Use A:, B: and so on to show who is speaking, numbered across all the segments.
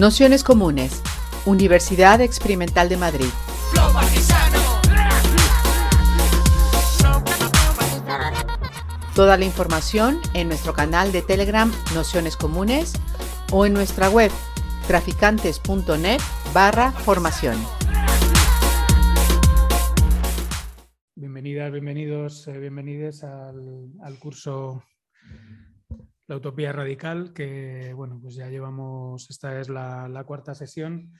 A: Nociones Comunes, Universidad Experimental de Madrid. Toda la información en nuestro canal de Telegram Nociones Comunes o en nuestra web traficantes.net barra formación.
B: Bienvenidas, bienvenidos, eh, bienvenidas al, al curso la utopía radical, que bueno, pues ya llevamos, esta es la, cuarta sesión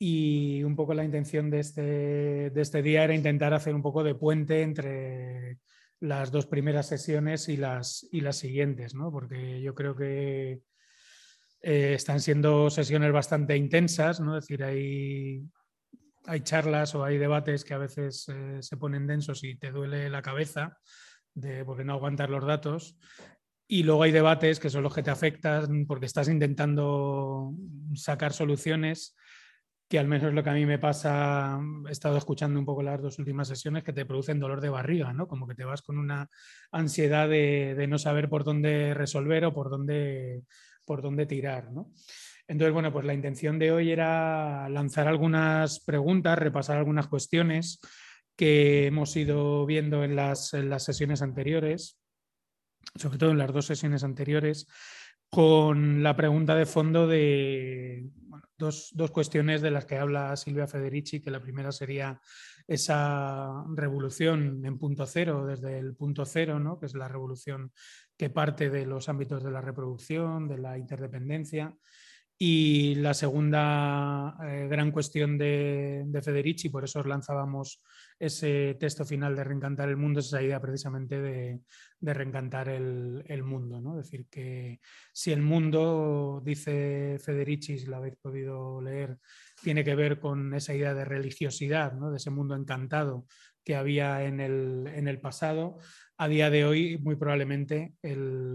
B: y un poco la intención de este, de este día era intentar hacer un poco de puente entre las dos primeras sesiones y las, y las siguientes, ¿no? porque yo creo que eh, están siendo sesiones bastante intensas, ¿no? es decir, hay, hay charlas o hay debates que a veces eh, se ponen densos y te duele la cabeza de, porque no aguantar los datos. Y luego hay debates que son los que te afectan porque estás intentando sacar soluciones que al menos lo que a mí me pasa, he estado escuchando un poco las dos últimas sesiones que te producen dolor de barriga, ¿no? Como que te vas con una ansiedad de, no saber por dónde resolver o por dónde, por dónde tirar, ¿no? Entonces, bueno, pues la intención de hoy era lanzar algunas preguntas, repasar algunas cuestiones que hemos ido viendo en las, en las sesiones anteriores sobre todo en las dos sesiones anteriores, con la pregunta de fondo de dos, cuestiones de las que habla Silvia Federici, que la primera sería esa revolución en punto cero, desde el punto cero, ¿no? que es la revolución que parte de los ámbitos de la reproducción, de la interdependencia. Y la segunda eh, gran cuestión de, de, Federici, por eso os lanzábamos ese texto final de Reencantar el Mundo, es esa idea precisamente de, de reencantar el, el, mundo. ¿no? Es decir, que si el mundo, dice Federici, si lo habéis podido leer, tiene que ver con esa idea de religiosidad, ¿no? de ese mundo encantado que había en el, en el pasado, a día de hoy muy probablemente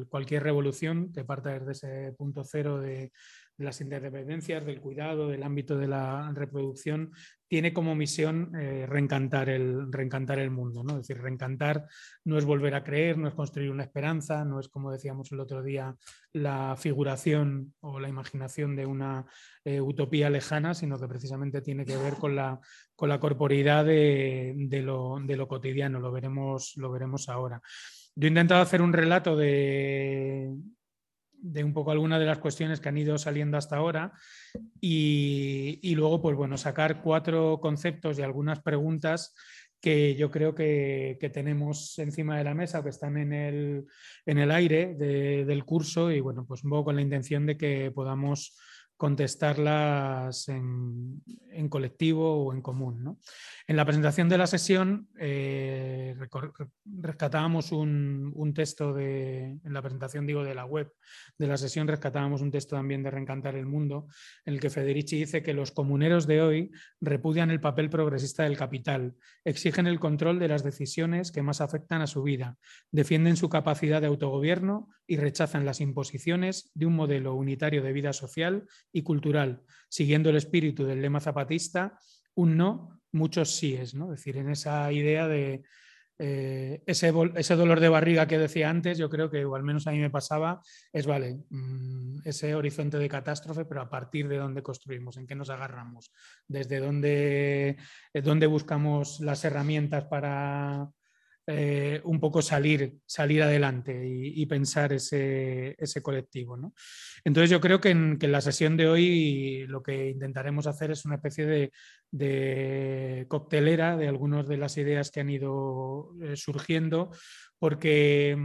B: cualquier revolución que parta desde ese punto cero de de las interdependencias, del cuidado, del ámbito de la reproducción, tiene como misión eh, reencantar, el, reencantar el mundo. ¿no? Es decir, reencantar no es volver a creer, no es construir una esperanza, no es, como decíamos el otro día, la figuración o la imaginación de una eh, utopía lejana, sino que precisamente tiene que ver con la, con la corporidad de, de, lo, de lo cotidiano. Lo veremos, lo veremos ahora. Yo he intentado hacer un relato de, de un poco algunas de las cuestiones que han ido saliendo hasta ahora. Y, luego, pues bueno, sacar cuatro conceptos y algunas preguntas que yo creo que, tenemos encima de la mesa, que están en el, en el aire del curso. Y bueno, pues un poco con la intención de que podamos contestarlas en, colectivo o en común. En la presentación de la sesión eh, rescatábamos un, texto de, en la presentación digo de la web de la sesión rescatábamos un texto también de Reencantar el Mundo en el que Federici dice que los comuneros de hoy repudian el papel progresista del capital, exigen el control de las decisiones que más afectan a su vida, defienden su capacidad de autogobierno y rechazan las imposiciones de un modelo unitario de vida social y cultural, siguiendo el espíritu del lema zapatista, un no, muchos síes, ¿no? Es decir, en esa idea de eh, ese, ese, dolor de barriga que decía antes, yo creo que, o al menos a mí me pasaba, es, vale, mm, ese horizonte de catástrofe, pero a partir de dónde construimos, en qué nos agarramos, desde dónde, eh, dónde buscamos las herramientas para, eh, un poco salir, salir adelante y, pensar ese, colectivo. Entonces yo creo que en, la sesión de hoy lo que intentaremos hacer es una especie de, de coctelera de algunas de las ideas que han ido eh, surgiendo, porque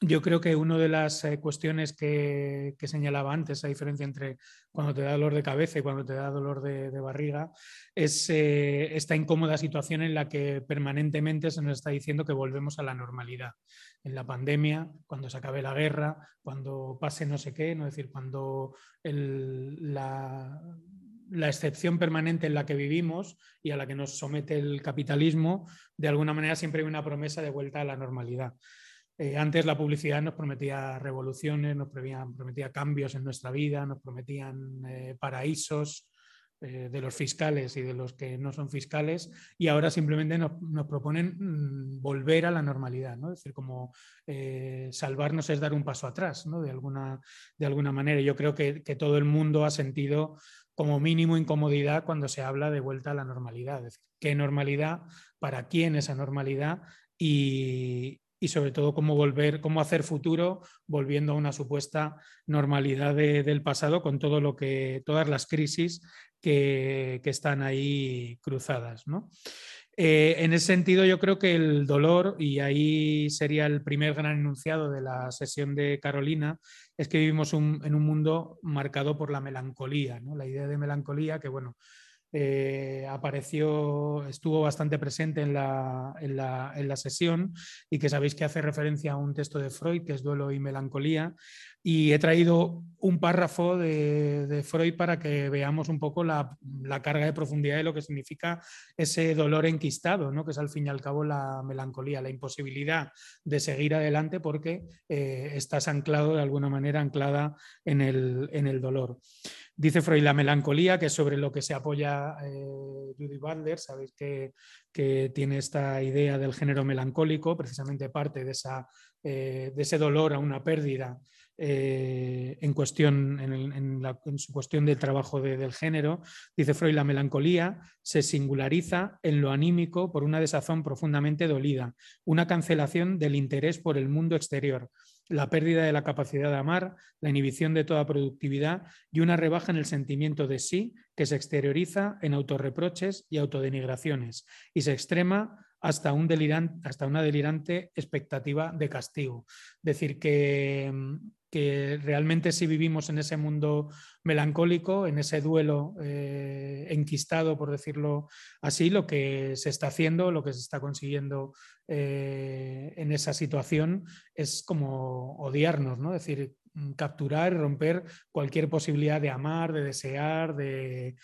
B: yo creo que una de las eh, cuestiones que, señalaba antes, la diferencia entre cuando te da dolor de cabeza y cuando te da dolor de, barriga, es eh, esta incómoda situación en la que permanentemente se nos está diciendo que volvemos a la normalidad. En la pandemia, cuando se acabe la guerra, cuando pase no sé qué, ¿no? es decir, cuando la, la excepción permanente en la que vivimos y a la que nos somete el capitalismo, de alguna manera siempre hay una promesa de vuelta a la normalidad. Eh, antes la publicidad nos prometía revoluciones, nos prometía, cambios en nuestra vida, nos prometían eh, paraísos, eh, de los fiscales y de los que no son fiscales, y ahora simplemente nos, proponen mm, volver a la normalidad, ¿no? Es decir, como salvarnos es dar un paso atrás, ¿no? De alguna, de alguna manera. Yo creo que, todo el mundo ha sentido como mínimo incomodidad cuando se habla de vuelta a la normalidad. Es decir, ¿qué normalidad? ¿Para quién esa normalidad? Y, y sobre todo cómo volver, cómo hacer futuro volviendo a una supuesta normalidad del pasado con todo lo que, todas las crisis que, están ahí cruzadas. Eh, en ese sentido, yo creo que el dolor, y ahí sería el primer gran enunciado de la sesión de Carolina, es que vivimos en un mundo marcado por la melancolía, ¿no? la idea de melancolía que, bueno, eh, apareció, estuvo bastante presente en la, en, la, en la, sesión y que sabéis que hace referencia a un texto de Freud, que es Duelo y Melancolía. Y he traído un párrafo de, Freud para que veamos un poco la, la, carga de profundidad de lo que significa ese dolor enquistado, ¿no? que es al fin y al cabo la melancolía, la imposibilidad de seguir adelante porque eh, estás anclado de alguna manera, anclada en el, en el dolor. Dice Freud la melancolía, que es sobre lo que se apoya eh, Judy Butler, sabéis que, tiene esta idea del género melancólico, precisamente parte de, esa, eh, de ese dolor a una pérdida eh, en, cuestión, en, su cuestión del trabajo del género, dice Freud, la melancolía se singulariza en lo anímico por una desazón profundamente dolida, una cancelación del interés por el mundo exterior, la pérdida de la capacidad de amar, la inhibición de toda productividad y una rebaja en el sentimiento de sí que se exterioriza en autorreproches y autodenigraciones y se extrema hasta, un delirante, hasta una delirante expectativa de castigo. Decir que que realmente si vivimos en ese mundo melancólico, en ese duelo eh, enquistado, por decirlo así, lo que se está haciendo, lo que se está consiguiendo eh, en esa situación es como odiarnos, ¿no? Es decir, capturar y romper cualquier posibilidad de amar, de desear, de,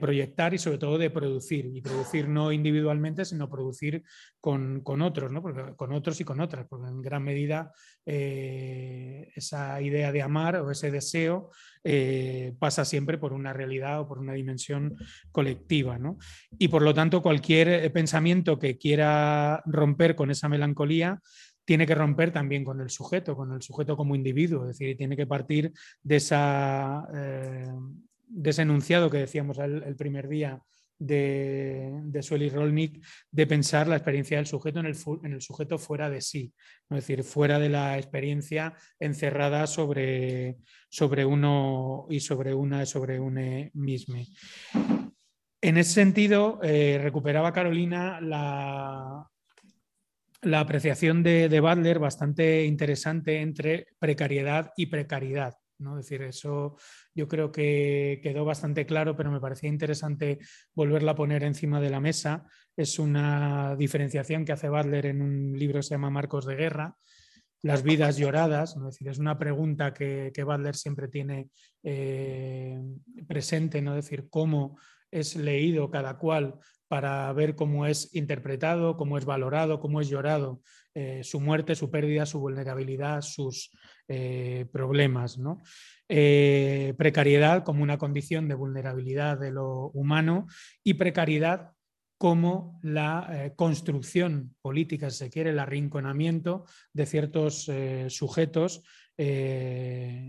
B: proyectar y sobre todo de producir. Y producir no individualmente, sino producir con, otros, ¿no? porque, con otros y con otras, porque en gran medida eh, esa idea de amar o ese deseo eh, pasa siempre por una realidad o por una dimensión colectiva. Y por lo tanto, cualquier eh, pensamiento que quiera romper con esa melancolía, tiene que romper también con el sujeto, con el sujeto como individuo, es decir, tiene que partir de, eh, ese enunciado que decíamos el, primer día de, de Sueli Rolnik, de pensar la experiencia del sujeto en el, sujeto fuera de sí, es decir, fuera de la experiencia encerrada sobre, sobre uno y sobre una, sobre un mismo. En ese sentido, eh, recuperaba Carolina la, la apreciación de, de, Butler bastante interesante entre precariedad y precariedad. ¿no? Decir, eso yo creo que quedó bastante claro, pero me parecía interesante volverla a poner encima de la mesa. Es una diferenciación que hace Butler en un libro que se llama Marcos de Guerra, las vidas lloradas, ¿no? es decir, es una pregunta que, que Butler siempre tiene eh, presente, ¿no? decir, cómo es leído cada cual para ver cómo es interpretado, cómo es valorado, cómo es llorado eh, su muerte, su pérdida, su vulnerabilidad, sus eh, problemas. Eh, precariedad como una condición de vulnerabilidad de lo humano y precariedad como la construcción política, si se quiere, el arrinconamiento de ciertos sujetos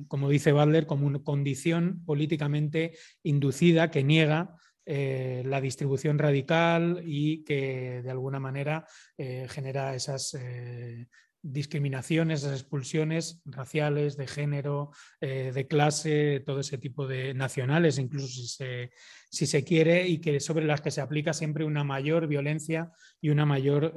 B: como dice Butler, como una condición políticamente inducida que niega eh, la distribución radical y que de alguna manera eh, genera esas eh, discriminaciones, esas expulsiones raciales, de género, de clase, todo ese tipo de nacionales, incluso si se, si se, quiere, y que sobre las que se aplica siempre una mayor violencia y una mayor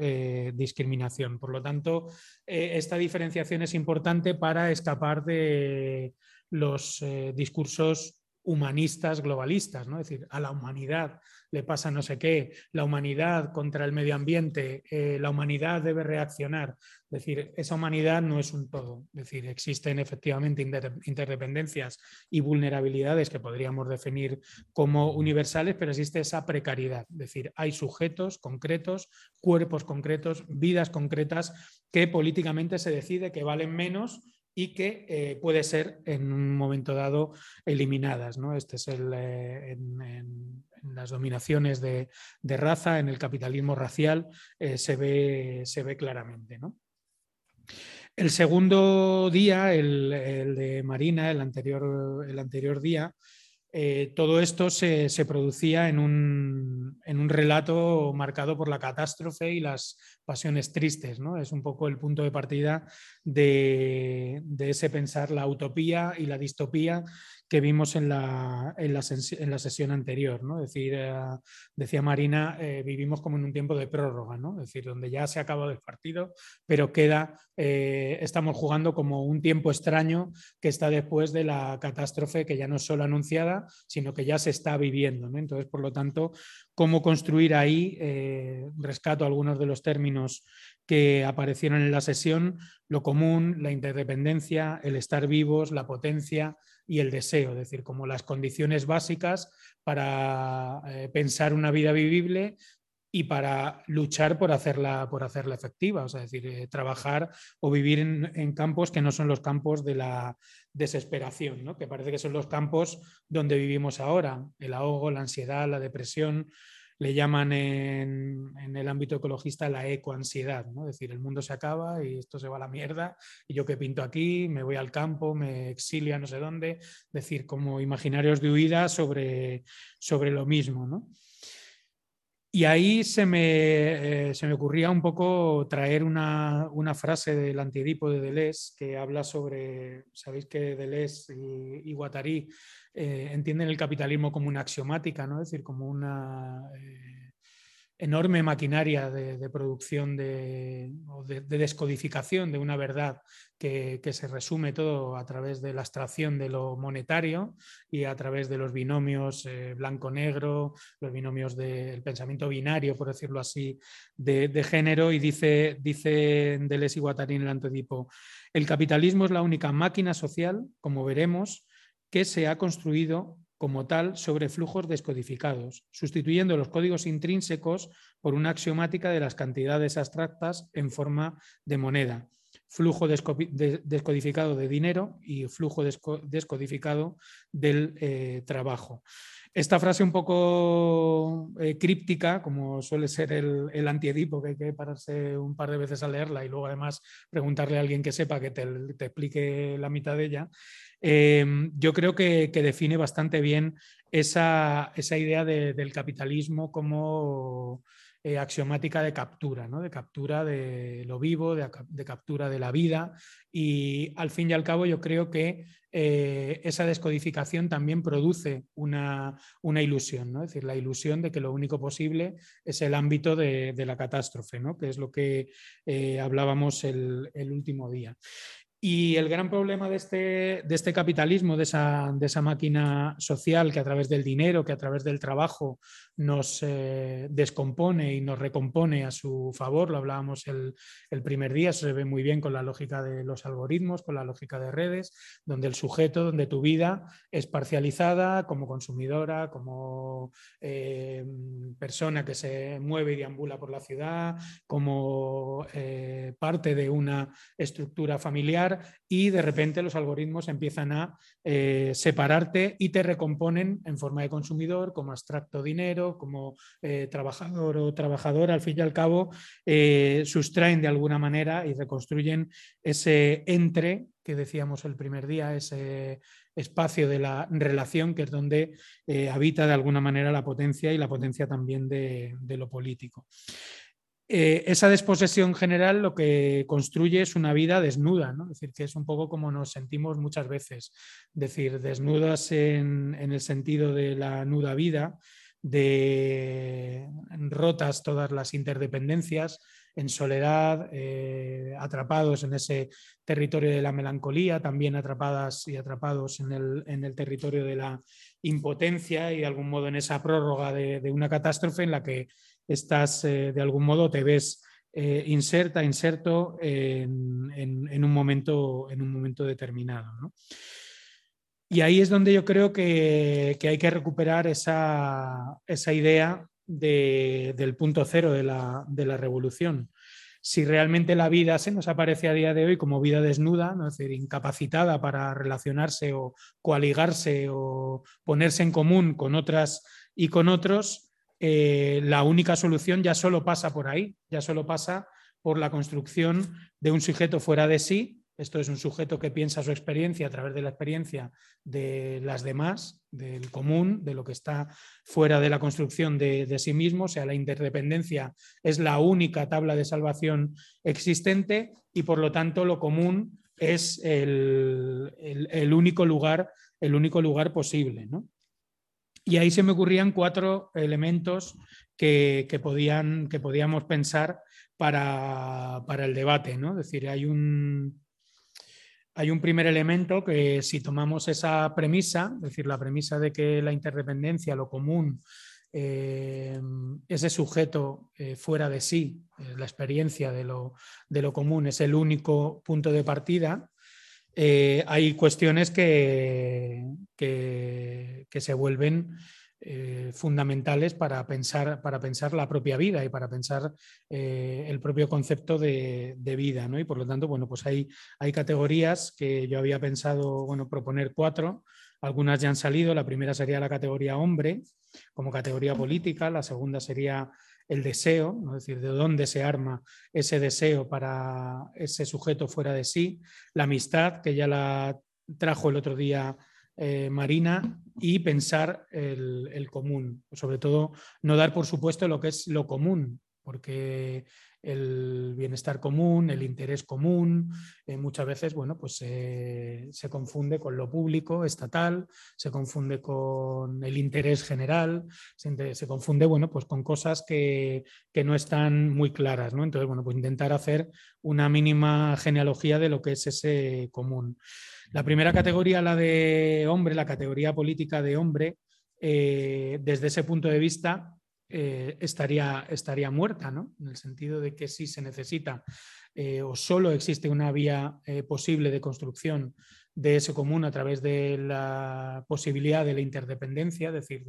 B: discriminación. Por lo tanto, esta diferenciación es importante para escapar de los discursos humanistas globalistas, ¿no? Es decir, a la humanidad le pasa no sé qué, la humanidad contra el medio ambiente, eh, la humanidad debe reaccionar. Es decir, esa humanidad no es un todo. Es decir, existen efectivamente interdependencias y vulnerabilidades que podríamos definir como universales, pero existe esa precariedad. Es decir, hay sujetos concretos, cuerpos concretos, vidas concretas que políticamente se decide que valen menos y que eh, puede ser en un momento dado eliminadas. ¿no? Este es el, eh, en, las dominaciones de, raza, en el capitalismo racial, eh, se, ve, se, ve, claramente. ¿no? El segundo día, el, de Marina, el anterior, el anterior día, eh, todo esto se, producía en un, relato marcado por la catástrofe y las pasiones tristes. ¿no? Es un poco el punto de partida de, de, ese pensar la utopía y la distopía que vimos en la, en la, sesión anterior. ¿no? Decir, eh, decía Marina, eh, vivimos como en un tiempo de prórroga, ¿no? es decir, donde ya se ha acabado el partido, pero queda, eh, estamos jugando como un tiempo extraño que está después de la catástrofe que ya no es solo anunciada, sino que ya se está viviendo. ¿no? Entonces, por lo tanto, cómo construir ahí, rescato algunos de los términos que aparecieron en la sesión, lo común, la interdependencia, el estar vivos, la potencia, y el deseo, es decir, como las condiciones básicas para eh, pensar una vida vivible y para luchar por hacerla, por hacerla efectiva, o sea, es decir, eh, trabajar o vivir en, campos que no son los campos de la desesperación, ¿no? que parece que son los campos donde vivimos ahora, el ahogo, la ansiedad, la depresión, le llaman en, el ámbito ecologista la ecoansiedad, ¿no? es decir, el mundo se acaba y esto se va a la mierda y yo que pinto aquí, me voy al campo, me exilio a no sé dónde, es decir, como imaginarios de huida sobre, sobre lo mismo. Y ahí se me, eh, se me, ocurría un poco traer una, una, frase del antiedipo de Deleuze que habla sobre, sabéis que Deleuze y, y Guattari eh, entienden el capitalismo como una axiomática, ¿no? es decir, como una eh, enorme maquinaria de, producción de, de, descodificación de una verdad que, se resume todo a través de la abstracción de lo monetario y a través de los binomios eh, blanco-negro, los binomios del pensamiento binario, por decirlo así, de, género, y dice, dice Deleuze y Guattari en el antedipo, el capitalismo es la única máquina social, como veremos, que se ha construido como tal sobre flujos descodificados, sustituyendo los códigos intrínsecos por una axiomática de las cantidades abstractas en forma de moneda, flujo descodificado de dinero y flujo descodificado del eh, trabajo. Esta frase un poco eh, críptica, como suele ser el, el, antiedipo, que hay que pararse un par de veces a leerla y luego además preguntarle a alguien que sepa que te, explique la mitad de ella, em, yo creo que, define bastante bien esa, idea del capitalismo como eh, axiomática de captura, ¿no? de captura de lo vivo, de, captura de la vida. Y al fin y al cabo yo creo que eh, esa descodificación también produce una, ilusión, ¿no? es decir, la ilusión de que lo único posible es el ámbito de, la catástrofe, ¿no? que es lo que eh, hablábamos el, el último día. Y el gran problema de este, de este capitalismo, de esa, de esa, máquina social que a través del dinero, que a través del trabajo nos eh, descompone y nos recompone a su favor, lo hablábamos el, primer día, se ve muy bien con la lógica de los algoritmos, con la lógica de redes, donde el sujeto, donde tu vida es parcializada como consumidora, como eh, persona que se mueve y deambula por la ciudad, como eh, parte de una estructura familiar y de repente los algoritmos empiezan a separarte y te recomponen en forma de consumidor, como abstracto dinero, como eh, trabajador o trabajadora. Al fin y al cabo, eh, sustraen de alguna manera y reconstruyen ese entre que decíamos el primer día, ese espacio de la relación que es donde habita de alguna manera la potencia y la potencia también de lo político. Eh, esa desposesión general lo que construye es una vida desnuda, ¿no? es decir, que es un poco como nos sentimos muchas veces, es decir, desnudas en, el sentido de la nuda vida, de rotas todas las interdependencias, en soledad, eh, atrapados en ese territorio de la melancolía, también atrapadas y atrapados en el, territorio de la impotencia y de algún modo en esa prórroga de una catástrofe en la que estás, eh, de algún modo, te ves eh, inserta, inserto en, un momento, en un momento determinado. Y ahí es donde yo creo que, hay que recuperar esa, idea del punto cero de la, revolución. si realmente la vida se nos aparece a día de hoy como vida desnuda, ¿no? es decir, incapacitada para relacionarse o coaligarse o ponerse en común con otras y con otros, eh, la única solución ya solo pasa por ahí, ya solo pasa por la construcción de un sujeto fuera de sí esto es un sujeto que piensa su experiencia a través de la experiencia de las demás, del común, de lo que está fuera de la construcción de, sí mismo. O sea, la interdependencia es la única tabla de salvación existente y por lo tanto lo común es el, único, lugar, el único lugar posible. Y ahí se me ocurrían cuatro elementos que, podían, que podíamos pensar para, para, el debate. ¿no? Es decir, hay un, hay un primer elemento que si tomamos esa premisa, es decir, la premisa de que la interdependencia, lo común, eh, ese sujeto eh, fuera de sí, eh, la experiencia de lo, común es el único punto de partida, hay cuestiones que, que se vuelven eh, fundamentales para pensar, para pensar la propia vida y para pensar eh, el propio concepto de, vida. ¿no? Y por lo tanto, bueno, pues hay, hay categorías que yo había pensado bueno, proponer cuatro. Algunas ya han salido. La primera sería la categoría hombre como categoría política. La segunda sería el deseo, ¿no? es decir, de dónde se arma ese deseo para ese sujeto fuera de sí. La amistad, que ya la trajo el otro día eh, marina y pensar el, común. Sobre todo, no dar por supuesto lo que es lo común, porque el bienestar común, el interés común, eh, muchas veces bueno, pues, se confunde con lo público, estatal, se confunde con el interés general, se, confunde bueno, pues, con cosas que, que, no están muy claras. ¿no? Entonces, bueno, pues intentar hacer una mínima genealogía de lo que es ese común. La primera categoría, la de hombre, la categoría política de hombre, eh, desde ese punto de vista eh, estaría, estaría muerta, ¿no? En el sentido de que si se necesita eh, o solo existe una vía posible de construcción de ese común a través de la posibilidad de la interdependencia, es decir,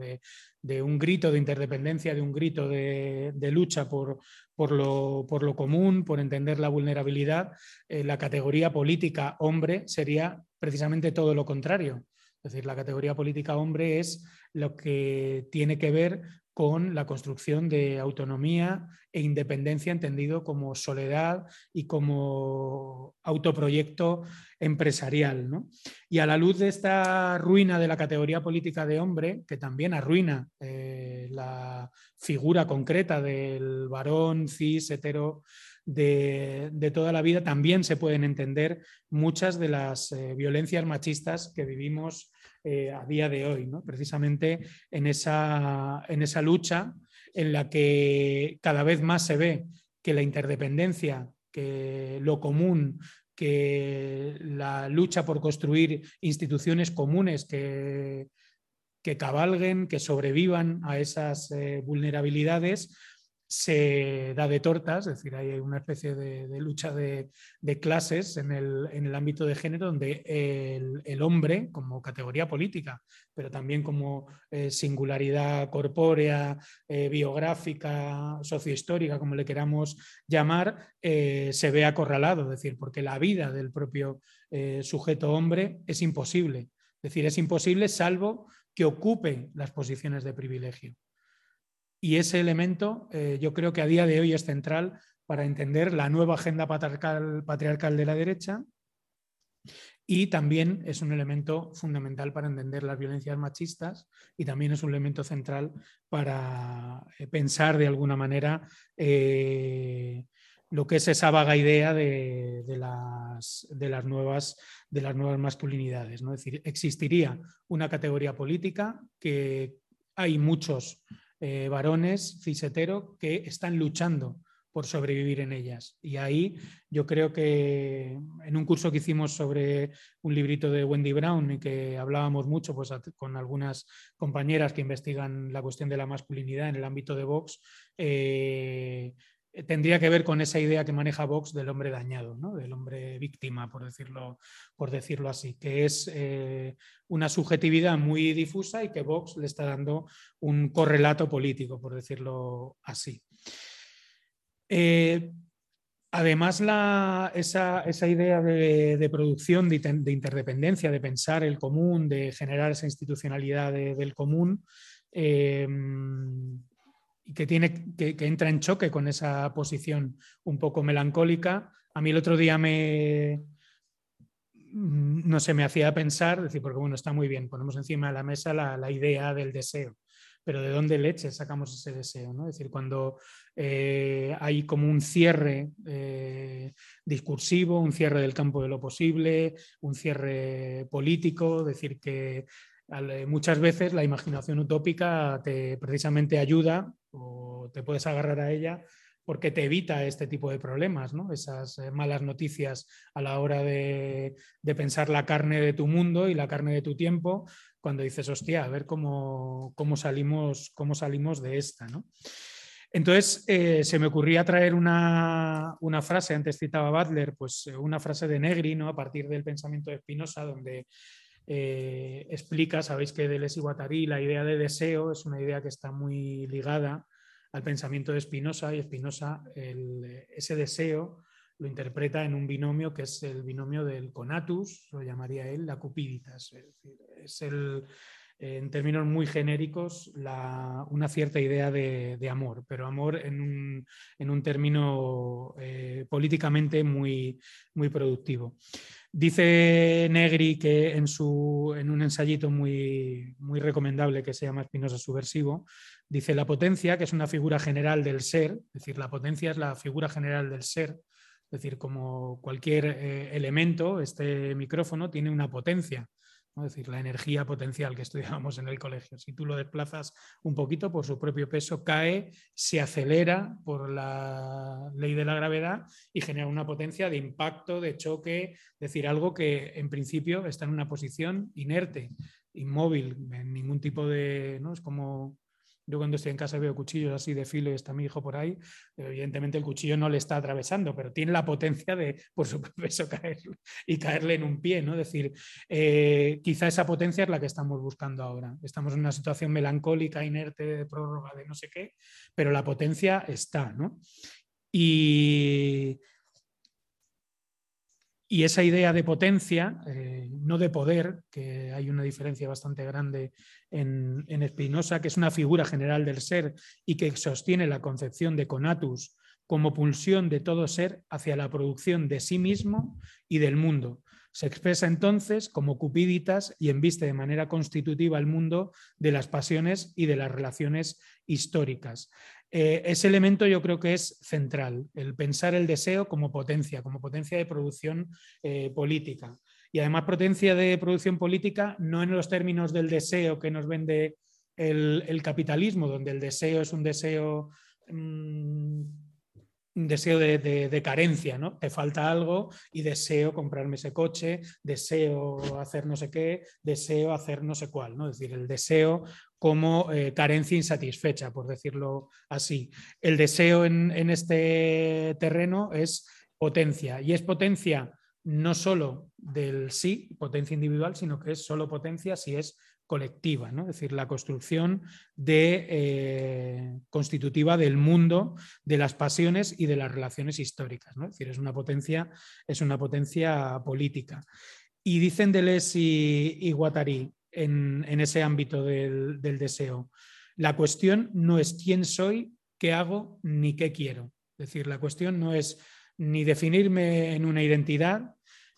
B: de, un grito de interdependencia, de un grito de, lucha por, por, lo, por, lo, común, por entender la vulnerabilidad, la categoría política hombre sería precisamente todo lo contrario. Es decir, la categoría política hombre es lo que tiene que ver con la construcción de autonomía e independencia entendido como soledad y como autoproyecto empresarial. Y a la luz de esta ruina de la categoría política de hombre, que también arruina eh, la figura concreta del varón cis hetero de, toda la vida, también se pueden entender muchas de las eh, violencias machistas que vivimos eh, a día de hoy, ¿no? precisamente en esa, en esa lucha en la que cada vez más se ve que la interdependencia, que lo común, que la lucha por construir instituciones comunes que, que cabalguen, que sobrevivan a esas eh, vulnerabilidades, se da de tortas, es decir, hay una especie de, lucha de, clases en el, ámbito de género donde el, hombre como categoría política, pero también como eh, singularidad corpórea, eh, biográfica, sociohistórica, como le queramos llamar, eh, se ve acorralado, es decir, porque la vida del propio sujeto hombre es imposible. Es decir, es imposible salvo que ocupe las posiciones de privilegio. Y ese elemento eh, yo creo que a día de hoy es central para entender la nueva agenda patriarcal, de la derecha y también es un elemento fundamental para entender las violencias machistas y también es un elemento central para eh, pensar de alguna manera eh, lo que es esa vaga idea de, las, de, las, nuevas, de las nuevas masculinidades. ¿no? Es decir, existiría una categoría política que hay muchos eh, varones cisetero que están luchando por sobrevivir en ellas. Y ahí yo creo que en un curso que hicimos sobre un librito de Wendy Brown y que hablábamos mucho pues, con algunas compañeras que investigan la cuestión de la masculinidad en el ámbito de Vox, eh, tendría que ver con esa idea que maneja Vox del hombre dañado, del hombre víctima, por decirlo, por decirlo así, que es eh, una subjetividad muy difusa y que Vox le está dando un correlato político, por decirlo así. Eh, Además, esa, idea de, producción, de, interdependencia, de pensar el común, de generar esa institucionalidad del común, eh, que, tiene, que, entra en choque con esa posición un poco melancólica. A mí el otro día me, no se me hacía pensar, decir, porque bueno, está muy bien, ponemos encima de la mesa la idea del deseo pero ¿de dónde leche sacamos ese deseo? ¿no? Es decir, cuando eh, hay como un cierre eh, discursivo, un cierre del campo de lo posible, un cierre político, decir que muchas veces la imaginación utópica te precisamente ayuda o te puedes agarrar a ella porque te evita este tipo de problemas, ¿no? esas malas noticias a la hora de, pensar la carne de tu mundo y la carne de tu tiempo, cuando dices, hostia, a ver cómo, cómo salimos, cómo salimos de esta. ¿no? Entonces, eh, se me ocurría traer una, una, frase, antes citaba Butler, pues eh, una frase de Negri, ¿no? a partir del pensamiento de Spinoza, donde eh, explica, sabéis que de Les Guattari la idea de deseo es una idea que está muy ligada al pensamiento de Spinoza y Spinoza ese deseo lo interpreta en un binomio que es el binomio del conatus, lo llamaría él, la cupiditas. Es, el, en términos muy genéricos una cierta idea de, amor, pero amor en un, en un término eh, políticamente muy, muy productivo. Dice Negri que en, su, en un ensayito muy, muy recomendable que se llama Espinosa Subversivo, dice la potencia, que es una figura general del ser, es decir, la potencia es la figura general del ser, es decir, como cualquier eh, elemento, este micrófono tiene una potencia, es decir, la energía potencial que estudiábamos en el colegio. Si tú lo desplazas un poquito por su propio peso, cae, se acelera por la ley de la gravedad y genera una potencia de impacto, de choque, es decir, algo que en principio está en una posición inerte, inmóvil, en ningún tipo de... ¿no? Es como yo cuando estoy en casa veo cuchillos así de filo y está mi hijo por ahí, evidentemente el cuchillo no le está atravesando, pero tiene la potencia de, por su peso, caer y caerle en un pie, ¿no? Es decir, eh, quizá esa potencia es la que estamos buscando ahora. Estamos en una situación melancólica, inerte, de prórroga, de no sé qué, pero la potencia está, ¿no? Y y esa idea de potencia, eh, no de poder, que hay una diferencia bastante grande en, en Spinoza, que es una figura general del ser y que sostiene la concepción de conatus como pulsión de todo ser hacia la producción de sí mismo y del mundo. Se expresa entonces como cupiditas y embiste de manera constitutiva el mundo de las pasiones y de las relaciones históricas. Eh, ese elemento yo creo que es central, el pensar el deseo como potencia, como potencia de producción eh, política. Y además potencia de producción política no en los términos del deseo que nos vende el, capitalismo, donde el deseo es un deseo... Mm, un deseo de, carencia, ¿no? Te falta algo y deseo comprarme ese coche, deseo hacer no sé qué, deseo hacer no sé cuál, ¿no? Es decir, el deseo como eh, carencia insatisfecha, por decirlo así. El deseo en, este terreno es potencia y es potencia no solo del sí, potencia individual, sino que es solo potencia si es colectiva, ¿no? es decir, la construcción eh, constitutiva del mundo, de las pasiones y de las relaciones históricas. ¿no? Es decir, es una potencia, es una potencia política. Y dicen Deleuze y, y Guattari en, ese ámbito del, del deseo, la cuestión no es quién soy, qué hago, ni qué quiero. Es decir, la cuestión no es ni definirme en una identidad,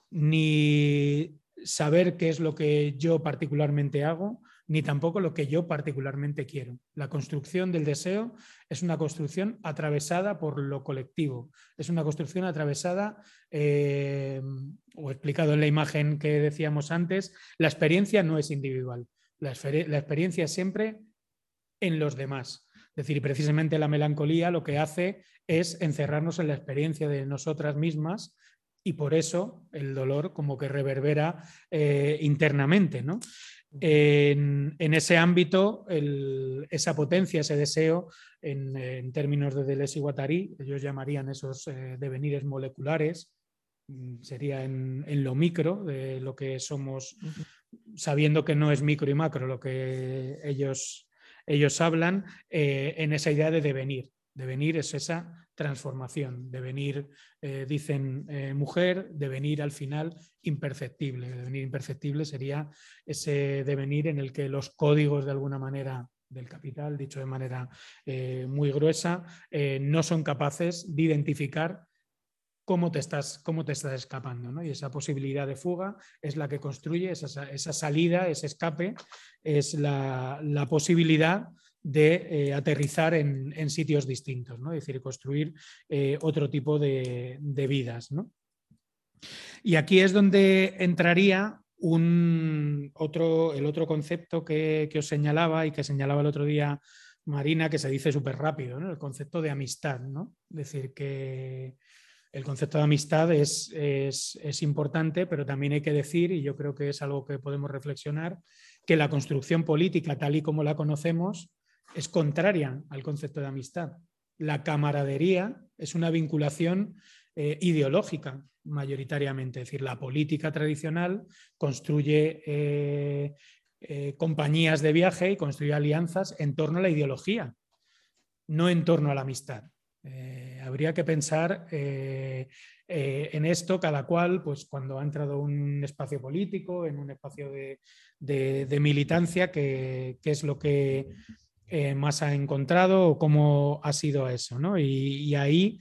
B: ni saber qué es lo que yo particularmente hago, ni tampoco lo que yo particularmente quiero. La construcción del deseo es una construcción atravesada por lo colectivo, es una construcción atravesada, eh, o explicado en la imagen que decíamos antes, la experiencia no es individual, la, experiencia es siempre en los demás. Es decir, precisamente la melancolía lo que hace es encerrarnos en la experiencia de nosotras mismas y por eso el dolor como que reverbera eh, internamente. ¿no? En, ese ámbito, esa potencia, ese deseo, en, términos de Deleuze y Guattari, ellos llamarían esos eh, devenires moleculares, mm, sería en, lo micro de lo que somos, sabiendo que no es micro y macro lo que ellos, ellos hablan, eh, en esa idea de devenir. Devenir es esa transformación, devenir, eh, dicen eh, mujer, devenir al final imperceptible. Devenir imperceptible sería ese devenir en el que los códigos de alguna manera del capital, dicho de manera eh, muy gruesa, no son capaces de identificar cómo te estás, cómo te estás escapando. Y esa posibilidad de fuga es la que construye esa, esa salida, ese escape, es la, la posibilidad de eh, aterrizar en, sitios distintos, ¿no? es decir, construir eh, otro tipo de, vidas. Y aquí es donde entraría un, otro, el otro concepto que, os señalaba y que señalaba el otro día Marina, que se dice súper rápido, el concepto de amistad. ¿no? Es decir, que el concepto de amistad es, es, importante, pero también hay que decir, y yo creo que es algo que podemos reflexionar, que la construcción política tal y como la conocemos es contraria al concepto de amistad. La camaradería es una vinculación eh, ideológica mayoritariamente, es decir, la política tradicional construye eh, eh, compañías de viaje y construye alianzas en torno a la ideología, no en torno a la amistad. habría que pensar en esto cada cual, pues cuando ha entrado un espacio político, en un espacio de, militancia, qué es lo que eh, más ha encontrado o cómo ha sido eso. ¿no? Y, ahí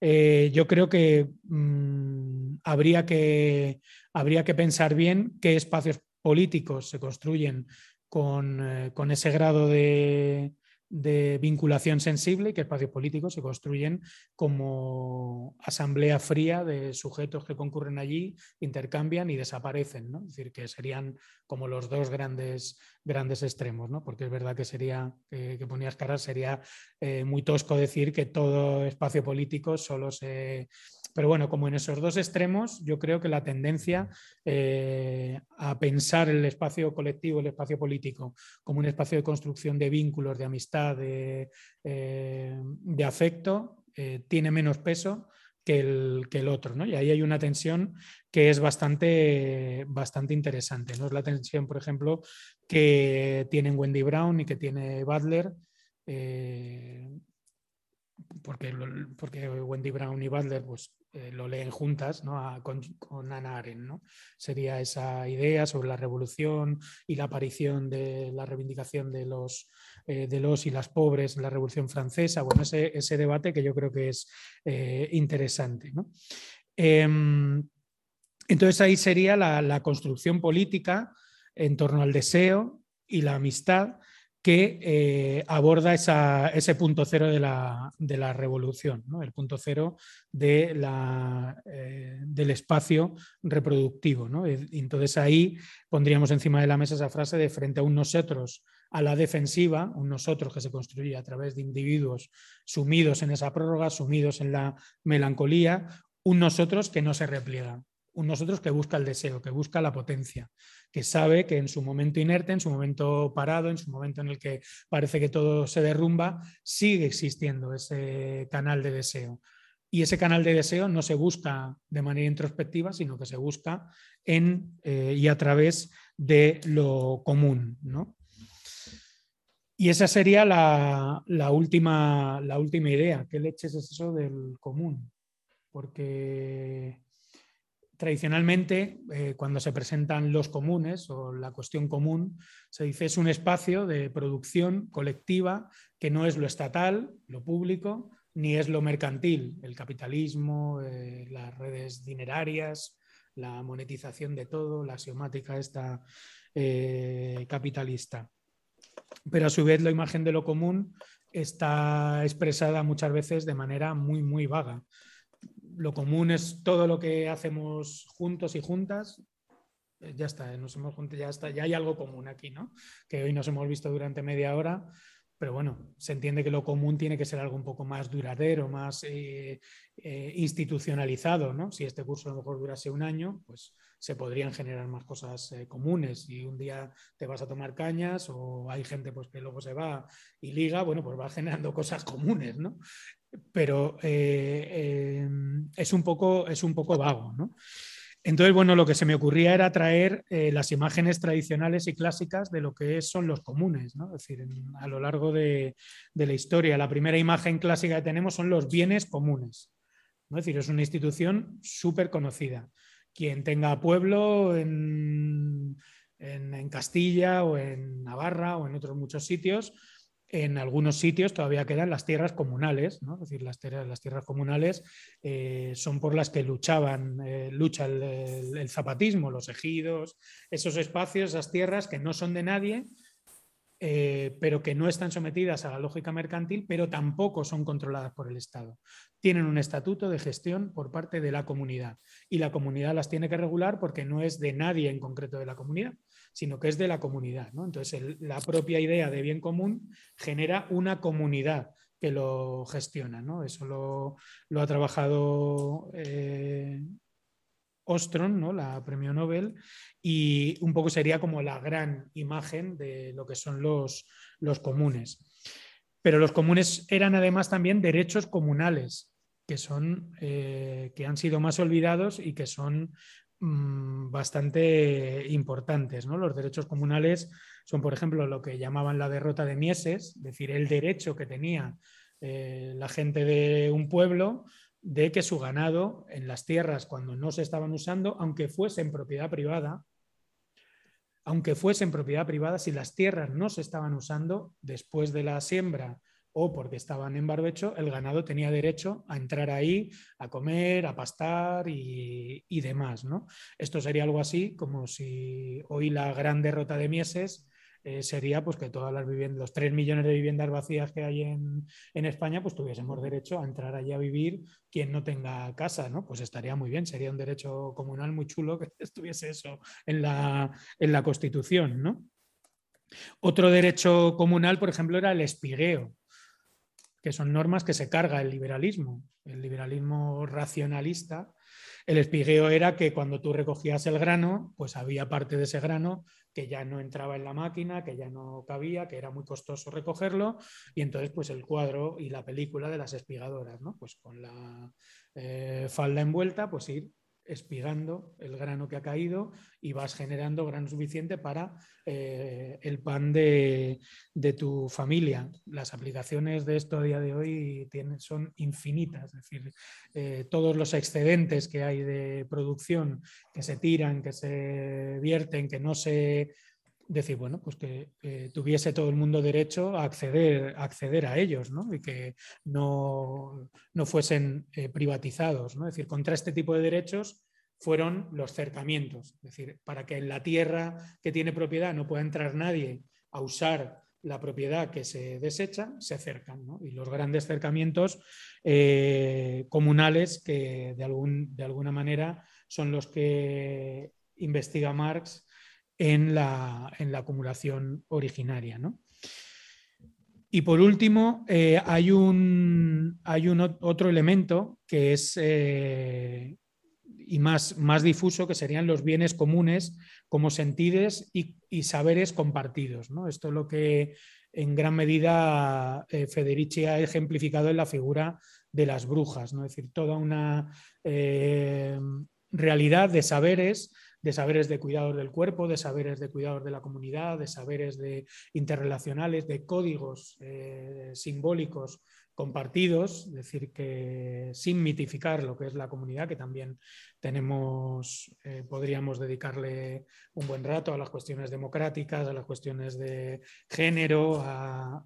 B: eh, yo creo que, mm, habría que habría que pensar bien qué espacios políticos se construyen con, eh, con ese grado de, de vinculación sensible y que espacios políticos se construyen como asamblea fría de sujetos que concurren allí, intercambian y desaparecen. ¿no? Es decir, que serían como los dos grandes, grandes extremos, ¿no? porque es verdad que sería, que ponías caras, sería eh, muy tosco decir que todo espacio político solo se pero bueno, como en esos dos extremos, yo creo que la tendencia eh, a pensar el espacio colectivo, el espacio político, como un espacio de construcción de vínculos, de amistad, de, eh, afecto, eh, tiene menos peso que el, que el, otro. ¿no? Y ahí hay una tensión que es bastante, bastante interesante. ¿no? Es la tensión, por ejemplo, que tienen Wendy Brown y que tiene Butler porque, porque Wendy Brown y Butler pues, eh, lo leen juntas con, con, Anna Arendt. ¿no? Sería esa idea sobre la revolución y la aparición de la reivindicación de los, eh, de los y las pobres en la Revolución Francesa. Bueno, ese, ese debate que yo creo que es eh, interesante. Em, entonces ahí sería la construcción política en torno al deseo y la amistad que eh, aborda ese punto cero de la, revolución, el punto cero de eh, del espacio reproductivo. Entonces ahí pondríamos encima de la mesa esa frase de frente a un nosotros a la defensiva, un nosotros que se construye a través de individuos sumidos en esa prórroga, sumidos en la melancolía, un nosotros que no se repliega, un nosotros que busca el deseo, que busca la potencia, que sabe que en su momento inerte, en su momento parado, en su momento en el que parece que todo se derrumba, sigue existiendo ese canal de deseo. Y ese canal de deseo no se busca de manera introspectiva, sino que se busca en eh, y a través de lo común. Y esa sería la, última, la última idea. ¿Qué leches es eso del común? Porque tradicionalmente, eh, cuando se presentan los comunes o la cuestión común, se dice es un espacio de producción colectiva que no es lo estatal, lo público, ni es lo mercantil, el capitalismo, eh, las redes dinerarias, la monetización de todo, la axiomática esta eh, capitalista. Pero a su vez la imagen de lo común está expresada muchas veces de manera muy, muy vaga lo común es todo lo que hacemos juntos y juntas. Eh, ya está, nos hemos ya está, ya hay algo común aquí, ¿no? Que hoy nos hemos visto durante media hora, pero bueno, se entiende que lo común tiene que ser algo un poco más duradero, más eh, eh, institucionalizado, ¿no? Si este curso a lo mejor durase un año, pues se podrían generar más cosas comunes y un día te vas a tomar cañas o hay gente pues que luego se va y liga, bueno, pues va generando cosas comunes, ¿no? Pero eh, em, es, un poco, es un poco vago. Entonces, bueno, lo que se me ocurría era traer eh, las imágenes tradicionales y clásicas de lo que son los comunes, ¿no? Es decir, a lo largo de, la historia, la primera imagen clásica que tenemos son los bienes comunes. ¿no? Es decir, es una institución súper conocida. Quien tenga pueblo en, en Castilla o en Navarra o en otros muchos sitios, en algunos sitios todavía quedan las tierras comunales, ¿no? es decir, las tierras, las tierras comunales eh, son por las que luchaban, eh, lucha el, zapatismo, los ejidos, esos espacios, esas tierras que no son de nadie, eh, pero que no están sometidas a la lógica mercantil, pero tampoco son controladas por el Estado. Tienen un estatuto de gestión por parte de la comunidad y la comunidad las tiene que regular porque no es de nadie en concreto de la comunidad, sino que es de la comunidad. Entonces, la propia idea de bien común genera una comunidad que lo gestiona. Eso lo, ha trabajado eh, Ostrom, ¿no? la premio Nobel, y un poco sería como la gran imagen de lo que son los, los comunes. Pero los comunes eran además también derechos comunales, que, son, eh, que han sido más olvidados y que son bastante importantes. ¿no? Los derechos comunales son, por ejemplo, lo que llamaban la derrota de Mieses, es decir, el derecho que tenía eh, la gente de un pueblo de que su ganado en las tierras cuando no se estaban usando, aunque fuese en propiedad privada, aunque fuese en propiedad privada, si las tierras no se estaban usando después de la siembra o porque estaban en barbecho, el ganado tenía derecho a entrar ahí, a comer, a pastar y, demás. ¿no? Esto sería algo así como si hoy la gran derrota de Mieses eh, sería pues, que todas las viviendas, los 3 millones de viviendas vacías que hay en, España, pues tuviésemos derecho a entrar allí a vivir quien no tenga casa, ¿no? Pues estaría muy bien, sería un derecho comunal muy chulo que estuviese eso en la, en la Constitución, ¿no? Otro derecho comunal, por ejemplo, era el espigueo, que son normas que se carga el liberalismo, el liberalismo racionalista. El espigueo era que cuando tú recogías el grano, pues había parte de ese grano que ya no entraba en la máquina, que ya no cabía, que era muy costoso recogerlo, y entonces pues el cuadro y la película de las espigadoras, ¿no? Pues con la eh, falda envuelta, pues ir espigando el grano que ha caído y vas generando grano suficiente para eh, el pan de, tu familia. Las aplicaciones de esto a día de hoy tienen, son infinitas, es decir, eh, todos los excedentes que hay de producción que se tiran, que se vierten, que no se decir, bueno, pues que tuviese todo el mundo derecho a acceder, acceder a ellos, ¿no? Y que no, no fuesen eh, privatizados, ¿no? Es decir, contra este tipo de derechos fueron los cercamientos, decir, para que en la tierra que tiene propiedad no pueda entrar nadie a usar la propiedad que se desecha, se cercan, ¿no? Y los grandes cercamientos eh, comunales que de, algún, de alguna manera son los que investiga Marx en la, acumulación originaria. Y por último, eh, hay, un, hay un, otro elemento que es eh, y más, más, difuso, que serían los bienes comunes como sentides y, saberes compartidos. Esto es lo que en gran medida eh, Federici ha ejemplificado en la figura de las brujas, ¿no? es decir, toda una realidad de saberes de saberes de cuidados del cuerpo, de saberes de cuidados de la comunidad, de saberes de interrelacionales, de códigos eh, simbólicos compartidos, es decir, que sin mitificar lo que es la comunidad, que también tenemos, eh, podríamos dedicarle un buen rato a las cuestiones democráticas, a las cuestiones de género,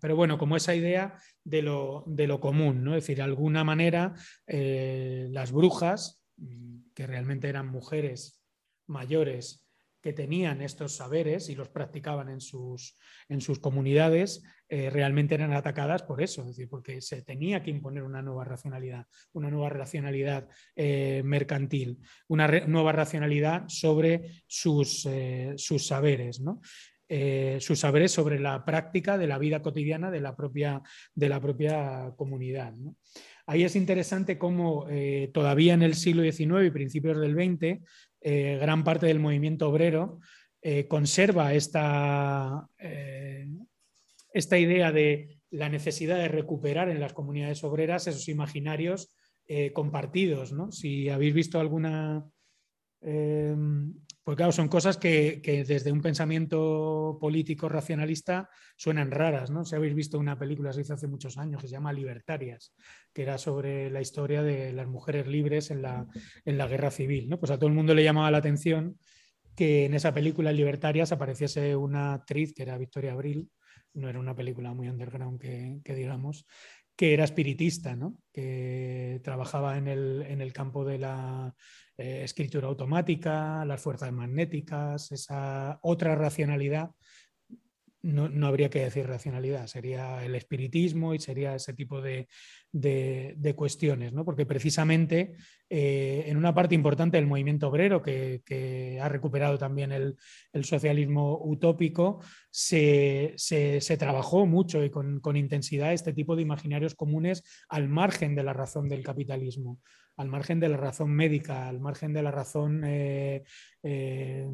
B: pero bueno, como esa idea de lo, de lo común, ¿no? es decir, de alguna manera eh, las brujas, que realmente eran mujeres mayores que tenían estos saberes y los practicaban en sus, en sus comunidades, eh, realmente eran atacadas por eso, es decir, porque se tenía que imponer una nueva racionalidad, una nueva racionalidad eh, mercantil, una nueva racionalidad sobre sus, eh, sus saberes. ¿no? sus saberes sobre la práctica de la vida cotidiana de la propia, de la propia comunidad. Ahí es interesante cómo todavía en el siglo XIX y principios del XX eh, gran parte del movimiento obrero eh, conserva esta, eh, esta idea de la necesidad de recuperar en las comunidades obreras esos imaginarios compartidos. Si habéis visto alguna pues claro, son cosas que, desde un pensamiento político racionalista suenan raras, ¿no? Si habéis visto una película, se hizo hace muchos años, que se llama Libertarias, que era sobre la historia de las mujeres libres en la, en la guerra civil, ¿no? Pues a todo el mundo le llamaba la atención que en esa película Libertarias apareciese una actriz que era Victoria Abril, no era una película muy underground que digamos, que era espiritista, ¿no? que trabajaba en el, en el campo de la eh, escritura automática, las fuerzas magnéticas, esa otra racionalidad no, habría que decir racionalidad, sería el espiritismo y sería ese tipo de, cuestiones, ¿no? porque precisamente eh, en una parte importante del movimiento obrero que, ha recuperado también el, socialismo utópico, se, trabajó mucho y con, intensidad este tipo de imaginarios comunes al margen de la razón del capitalismo al margen de la razón médica, al margen de la razón eh, eh,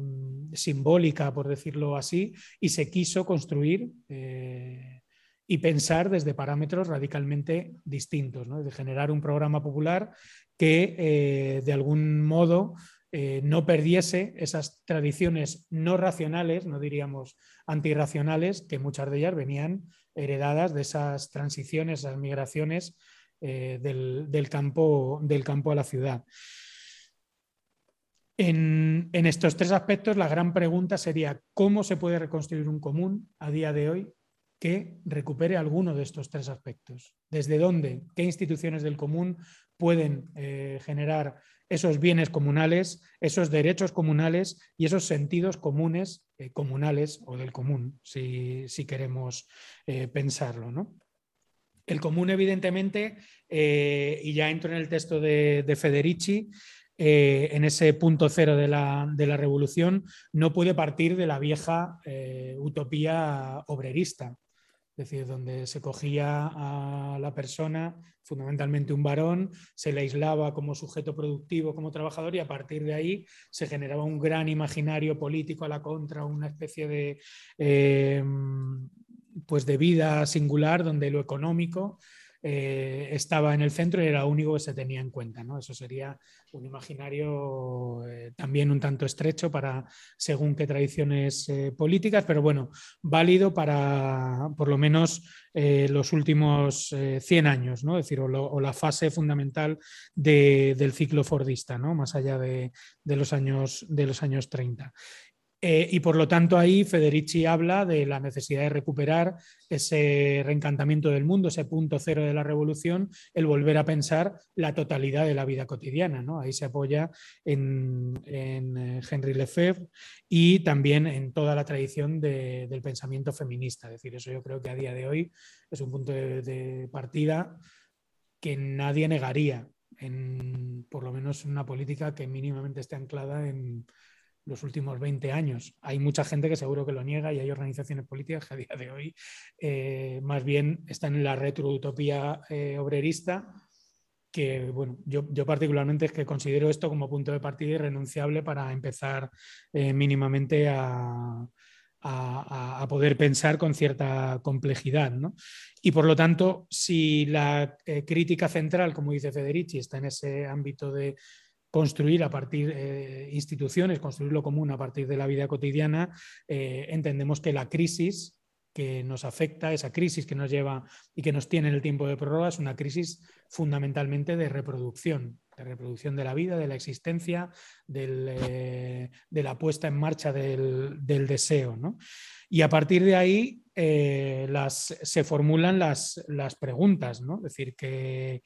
B: simbólica, por decirlo así, y se quiso construir y pensar desde parámetros radicalmente distintos, de generar un programa popular que de algún modo no perdiese esas tradiciones no racionales, no diríamos antirracionales, que muchas de ellas venían heredadas de esas transiciones, esas migraciones eh, del, campo, del campo a la ciudad. En, estos tres aspectos, la gran pregunta sería cómo se puede reconstruir un común a día de hoy que recupere alguno de estos tres aspectos. ¿Desde dónde? ¿Qué instituciones del común pueden eh, generar esos bienes comunales, esos derechos comunales y esos sentidos comunes, eh, comunales o del común, si, queremos pensarlo? ¿no? El común, evidentemente, eh, y ya entro en el texto de, Federici, eh, en ese punto cero de la, revolución, no puede partir de la vieja eh, utopía obrerista, es decir, donde se cogía a la persona, fundamentalmente un varón, se le aislaba como sujeto productivo, como trabajador, y a partir de ahí se generaba un gran imaginario político a la contra, una especie de pues de vida singular donde lo económico eh, estaba en el centro y era lo único que se tenía en cuenta. ¿no? Eso sería un imaginario eh, también un tanto estrecho para según qué tradiciones eh, políticas, pero bueno, válido para por lo menos los últimos 100 años, ¿no? decir, o, la fase fundamental del ciclo fordista, ¿no? más allá de, de, los años, de los años 30. Eh, y por lo tanto ahí Federici habla de la necesidad de recuperar ese reencantamiento del mundo, ese punto cero de la revolución, el volver a pensar la totalidad de la vida cotidiana. ¿no? Ahí se apoya en, eh, Henry Lefebvre y también en toda la tradición del pensamiento feminista. Es decir, eso yo creo que a día de hoy es un punto de, partida que nadie negaría, en, por lo menos en una política que mínimamente esté anclada en los últimos 20 años. Hay mucha gente que seguro que lo niega y hay organizaciones políticas que a día de hoy eh, más bien están en la retroutopía eh, obrerista, que bueno, yo, particularmente es que considero esto como punto de partida irrenunciable para empezar eh, mínimamente a, poder pensar con cierta complejidad. Y por lo tanto, si la crítica central, como dice Federici, está en ese ámbito de construir a partir de eh, instituciones, construir lo común a partir de la vida cotidiana, eh, entendemos que la crisis que nos afecta, esa crisis que nos lleva y que nos tiene en el tiempo de prórroga, es una crisis fundamentalmente de reproducción, de reproducción de la vida, de la existencia, eh, de la puesta en marcha del, deseo. Y a partir de ahí las, se formulan las, las preguntas, ¿no? es decir, que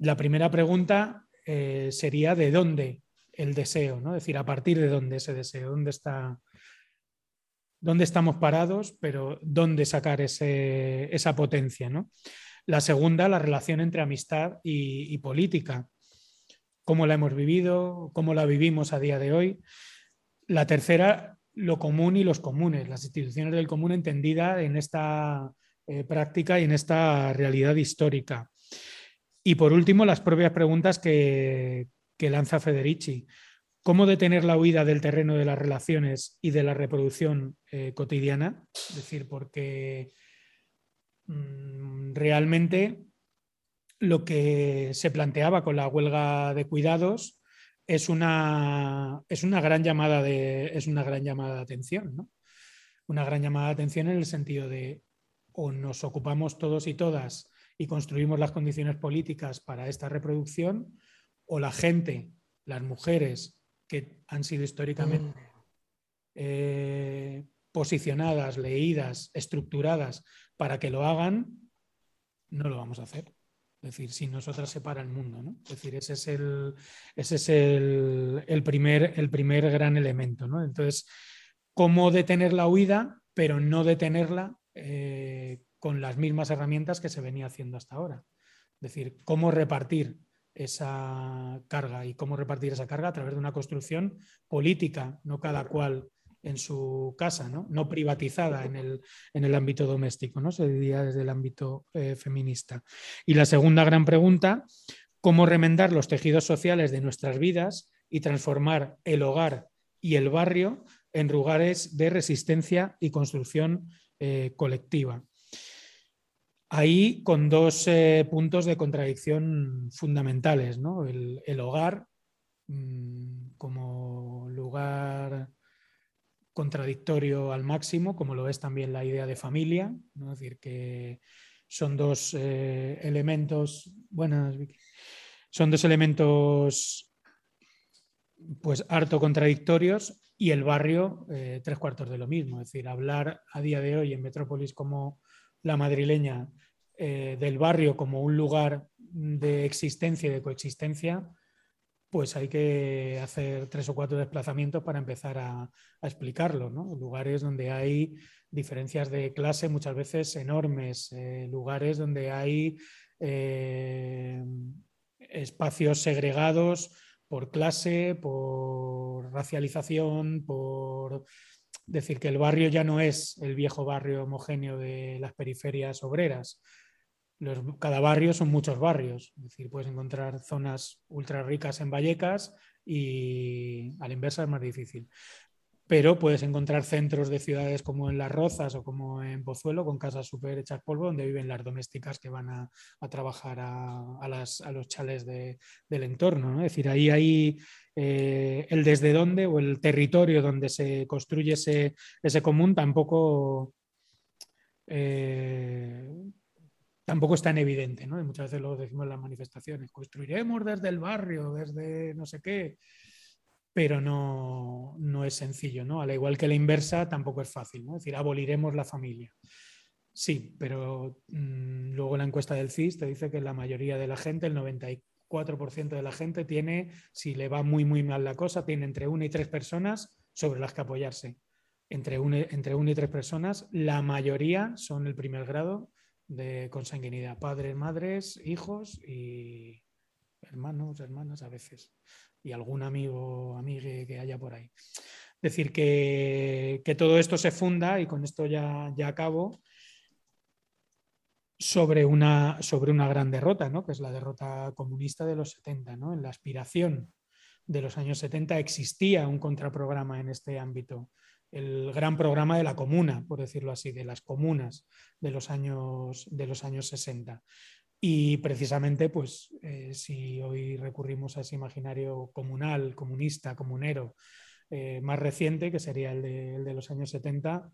B: la primera pregunta eh, sería de dónde el deseo, ¿no? Es decir, a partir de dónde ese deseo, dónde está, dónde estamos parados, pero dónde sacar esa potencia, ¿no? La segunda, la relación entre amistad y, política, cómo la hemos vivido, cómo la vivimos a día de hoy. La tercera, lo común y los comunes, las instituciones del común entendida en esta eh, práctica y en esta realidad histórica. Y por último, las propias preguntas que, lanza Federici. ¿Cómo detener la huida del terreno de las relaciones y de la reproducción eh, cotidiana? Es decir, porque mm, realmente lo que se planteaba con la huelga de cuidados es una, es una, gran, llamada de, es una gran llamada de atención, ¿no? Una gran llamada de atención en el sentido de o nos ocupamos todos y todas y construimos las condiciones políticas para esta reproducción, o la gente, las mujeres que han sido históricamente mm. eh, posicionadas, leídas, estructuradas para que lo hagan, no lo vamos a hacer. Es decir, si nosotras se para el mundo, ¿no? Es decir, ese es el, ese es el, primer, el primer gran elemento, ¿no? Entonces, cómo detener la huida, pero no detenerla eh, con las mismas herramientas que se venía haciendo hasta ahora. Es decir, cómo repartir esa carga y cómo repartir esa carga a través de una construcción política, no cada cual en su casa, no, privatizada en el, en el, ámbito doméstico, ¿no? se diría desde el ámbito eh, feminista. Y la segunda gran pregunta, ¿cómo remendar los tejidos sociales de nuestras vidas y transformar el hogar y el barrio en lugares de resistencia y construcción eh, colectiva? Ahí con dos eh, puntos de contradicción fundamentales, ¿no? el, hogar mm, como lugar contradictorio al máximo, como lo es también la idea de familia, es decir, que son dos eh, elementos, buenas, son dos elementos pues harto contradictorios y el barrio eh, tres cuartos de lo mismo, es decir, hablar a día de hoy en Metrópolis como la madrileña eh, del barrio como un lugar de existencia y de coexistencia, pues hay que hacer tres o cuatro desplazamientos para empezar a, explicarlo. ¿no? Lugares donde hay diferencias de clase muchas veces enormes, eh, lugares donde hay eh, espacios segregados por clase, por racialización, por decir que el barrio ya no es el viejo barrio homogéneo de las periferias obreras, cada barrio son muchos barrios, es decir, puedes encontrar zonas ultra ricas en Vallecas y a la inversa es más difícil. Pero puedes encontrar centros de ciudades como en Las Rozas o como en Pozuelo con casas súper hechas polvo donde viven las domésticas que van a, trabajar a, los chales del entorno. Es decir, ahí hay eh, el desde dónde o el territorio donde se construye ese, común tampoco eh, tampoco es tan evidente, muchas veces lo decimos en las manifestaciones, construiremos desde el barrio, desde no sé qué, pero no, no es sencillo, ¿no? Al igual que la inversa, tampoco es fácil, ¿no? Es decir, aboliremos la familia. Sí, pero mm, luego la encuesta del CIS te dice que la mayoría de la gente, el 94% de la gente tiene, si le va muy, muy mal la cosa, tiene entre una y tres personas sobre las que apoyarse. Entre entre una y tres personas, la mayoría son el primer grado de consanguinidad, padres, madres, hijos y hermanos, hermanas a veces, y algún amigo, amigue que haya por ahí. Es decir, que, todo esto se funda, y con esto ya, ya acabo, sobre una, sobre una gran derrota, ¿no? que es la derrota comunista de los 70. ¿no? En la aspiración de los años 70 existía un contraprograma en este ámbito el gran programa de la comuna, por decirlo así, de las comunas de los años, de los años 60. Y precisamente, pues, eh, si hoy recurrimos a ese imaginario comunal, comunista, comunero, eh, más reciente, que sería el de, los años 70,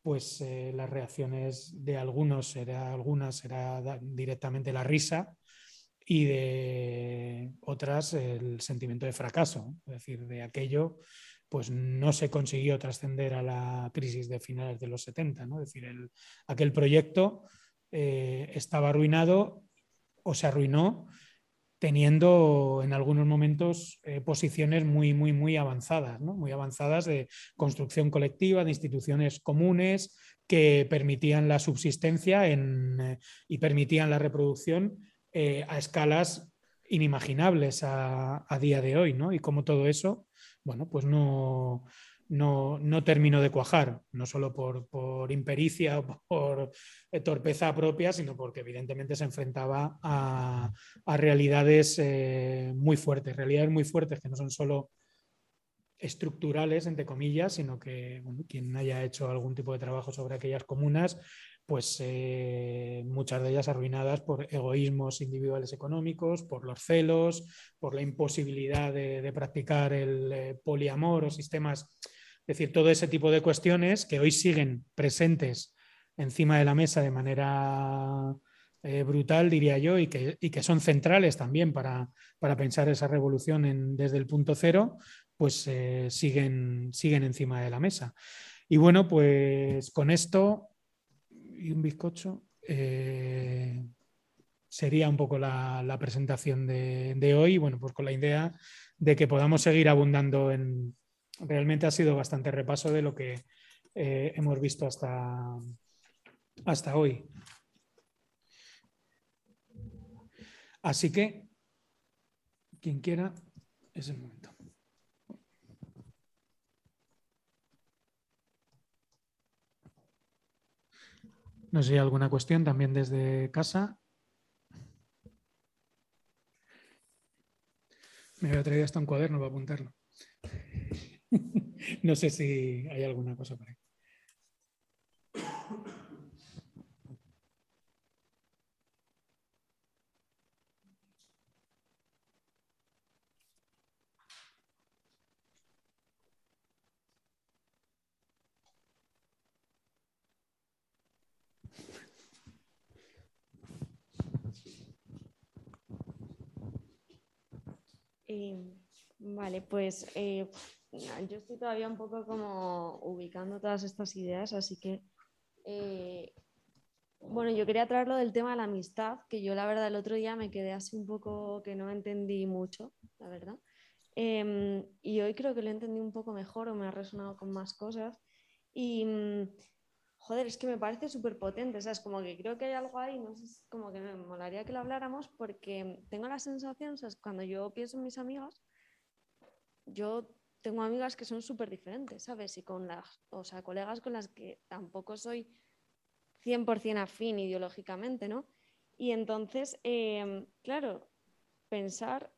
B: pues eh, las reacciones de algunos será, algunas será directamente la risa y de otras el sentimiento de fracaso, es decir, de aquello pues no se consiguió trascender a la crisis de finales de los 70. ¿no? Es decir, aquel proyecto eh, estaba arruinado o se arruinó teniendo en algunos momentos eh, posiciones muy, muy, muy avanzadas, ¿no? muy avanzadas de construcción colectiva, de instituciones comunes que permitían la subsistencia eh, y permitían la reproducción a escalas inimaginables a, a, día de hoy, ¿no? Y como todo eso bueno, pues no, no, terminó de cuajar, no solo por, impericia o por eh, torpeza propia, sino porque evidentemente se enfrentaba a, realidades eh, muy fuertes, realidades muy fuertes que no son solo estructurales, entre comillas, sino que quien haya hecho algún tipo de trabajo sobre aquellas comunas, pues eh, muchas de ellas arruinadas por egoísmos individuales económicos, por los celos, por la imposibilidad de, practicar el poliamor o sistemas, es decir, todo ese tipo de cuestiones que hoy siguen presentes encima de la mesa de manera eh, brutal, diría yo, y que, que, son centrales también para, pensar esa revolución desde el punto cero, pues siguen, siguen encima de la mesa. Y bueno, pues con esto y un bizcocho. Eh, sería un poco la, presentación de, hoy, bueno, pues con la idea de que podamos seguir abundando en... Realmente ha sido bastante repaso de lo que eh, hemos visto hasta, hasta hoy. Así que, quien quiera, es el momento. No sé si hay alguna cuestión también desde casa. Me había traído hasta un cuaderno para apuntarlo. no sé si hay alguna cosa por ahí.
C: Vale, pues eh, yo estoy todavía un poco como ubicando todas estas ideas, así que, eh, bueno, yo quería traerlo del tema de la amistad, que yo la verdad el otro día me quedé así un poco que no entendí mucho, la verdad. Em, y hoy creo que lo entendí un poco mejor o me ha resonado con más cosas. Y mm, joder, es que me parece súper potente, es Como que creo que hay algo ahí, no sé, como que me molaría que lo habláramos porque tengo la sensación, ¿sabes? Cuando yo pienso en mis amigas, yo tengo amigas que son súper diferentes, ¿sabes? Y con las, o sea, colegas con las que tampoco soy 100% afín ideológicamente, ¿no? Y entonces, em, claro, pensar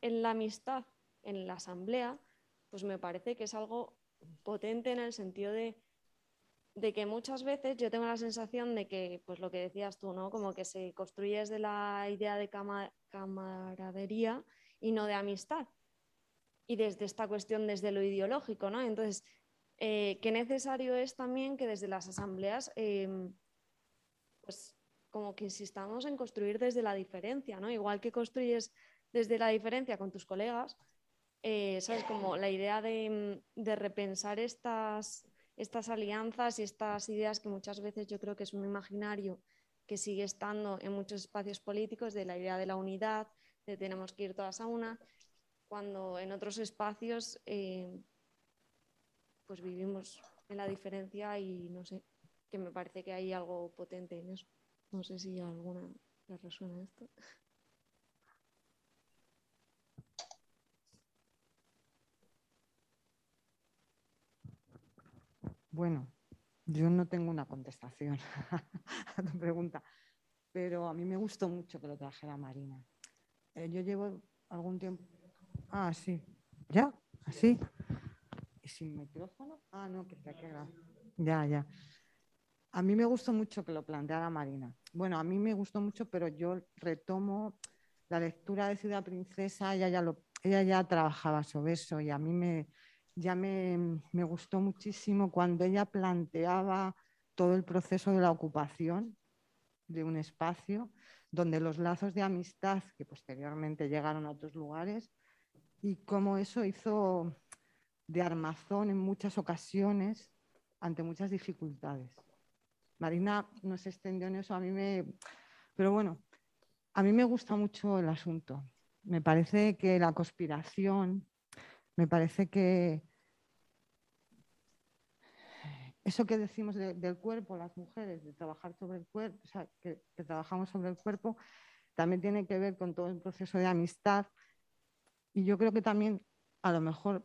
C: en la amistad en la asamblea, pues me parece que es algo potente en el sentido de de que muchas veces yo tengo la sensación de que, pues lo que decías tú, ¿no? Como que se construye desde la idea de camaradería y no de amistad. Y desde esta cuestión, desde lo ideológico, ¿no? Entonces, eh, qué necesario es también que desde las asambleas, em, pues como que insistamos en construir desde la diferencia, ¿no? Igual que construyes desde la diferencia con tus colegas, eh, ¿sabes? Como la idea de, de repensar estas estas alianzas y estas ideas que muchas veces yo creo que es un imaginario que sigue estando en muchos espacios políticos de la idea de la unidad, de tenemos que ir todas a una, cuando en otros espacios eh, pues vivimos en la diferencia y no sé, que me parece que hay algo potente en eso. No sé si alguna le resuena esto.
D: Bueno, yo no tengo una contestación a tu pregunta, pero a mí me gustó mucho que lo trajera Marina. Eh, yo llevo algún tiempo. Ah, sí. ¿Ya? ¿Así? ¿Y sin micrófono? Ah, no, que está aquí. Ya, ya. A mí me gustó mucho que lo planteara Marina. Bueno, a mí me gustó mucho, pero yo retomo la lectura de Ciudad Princesa, ella ya, lo, ella ya trabajaba sobre eso y a mí me, ya me, gustó muchísimo cuando ella planteaba todo el proceso de la ocupación de un espacio, donde los lazos de amistad, que posteriormente llegaron a otros lugares, y cómo eso hizo de armazón en muchas ocasiones ante muchas dificultades. Marina no se extendió en eso, a mí me... Pero bueno, a mí me gusta mucho el asunto. Me parece que la conspiración, me parece que eso que decimos del cuerpo, las mujeres, de trabajar sobre el cuerpo, o sea, que, trabajamos sobre el cuerpo, también tiene que ver con todo el proceso de amistad. Y yo creo que también a lo mejor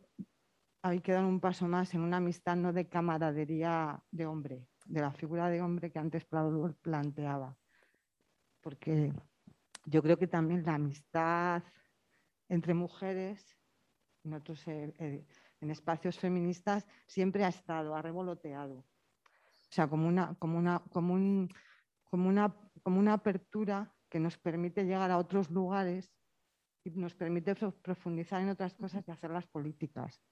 D: hay que dar un paso más en una amistad no de camaradería de hombre, de la figura de hombre que antes planteaba. Porque yo creo que también la amistad entre mujeres, nosotros eh, eh, en espacios feministas siempre ha estado, ha revoloteado. O sea, como una, como una, como un, como una, como una apertura que nos permite llegar a otros lugares y nos permite profundizar en otras cosas y hacer las políticas.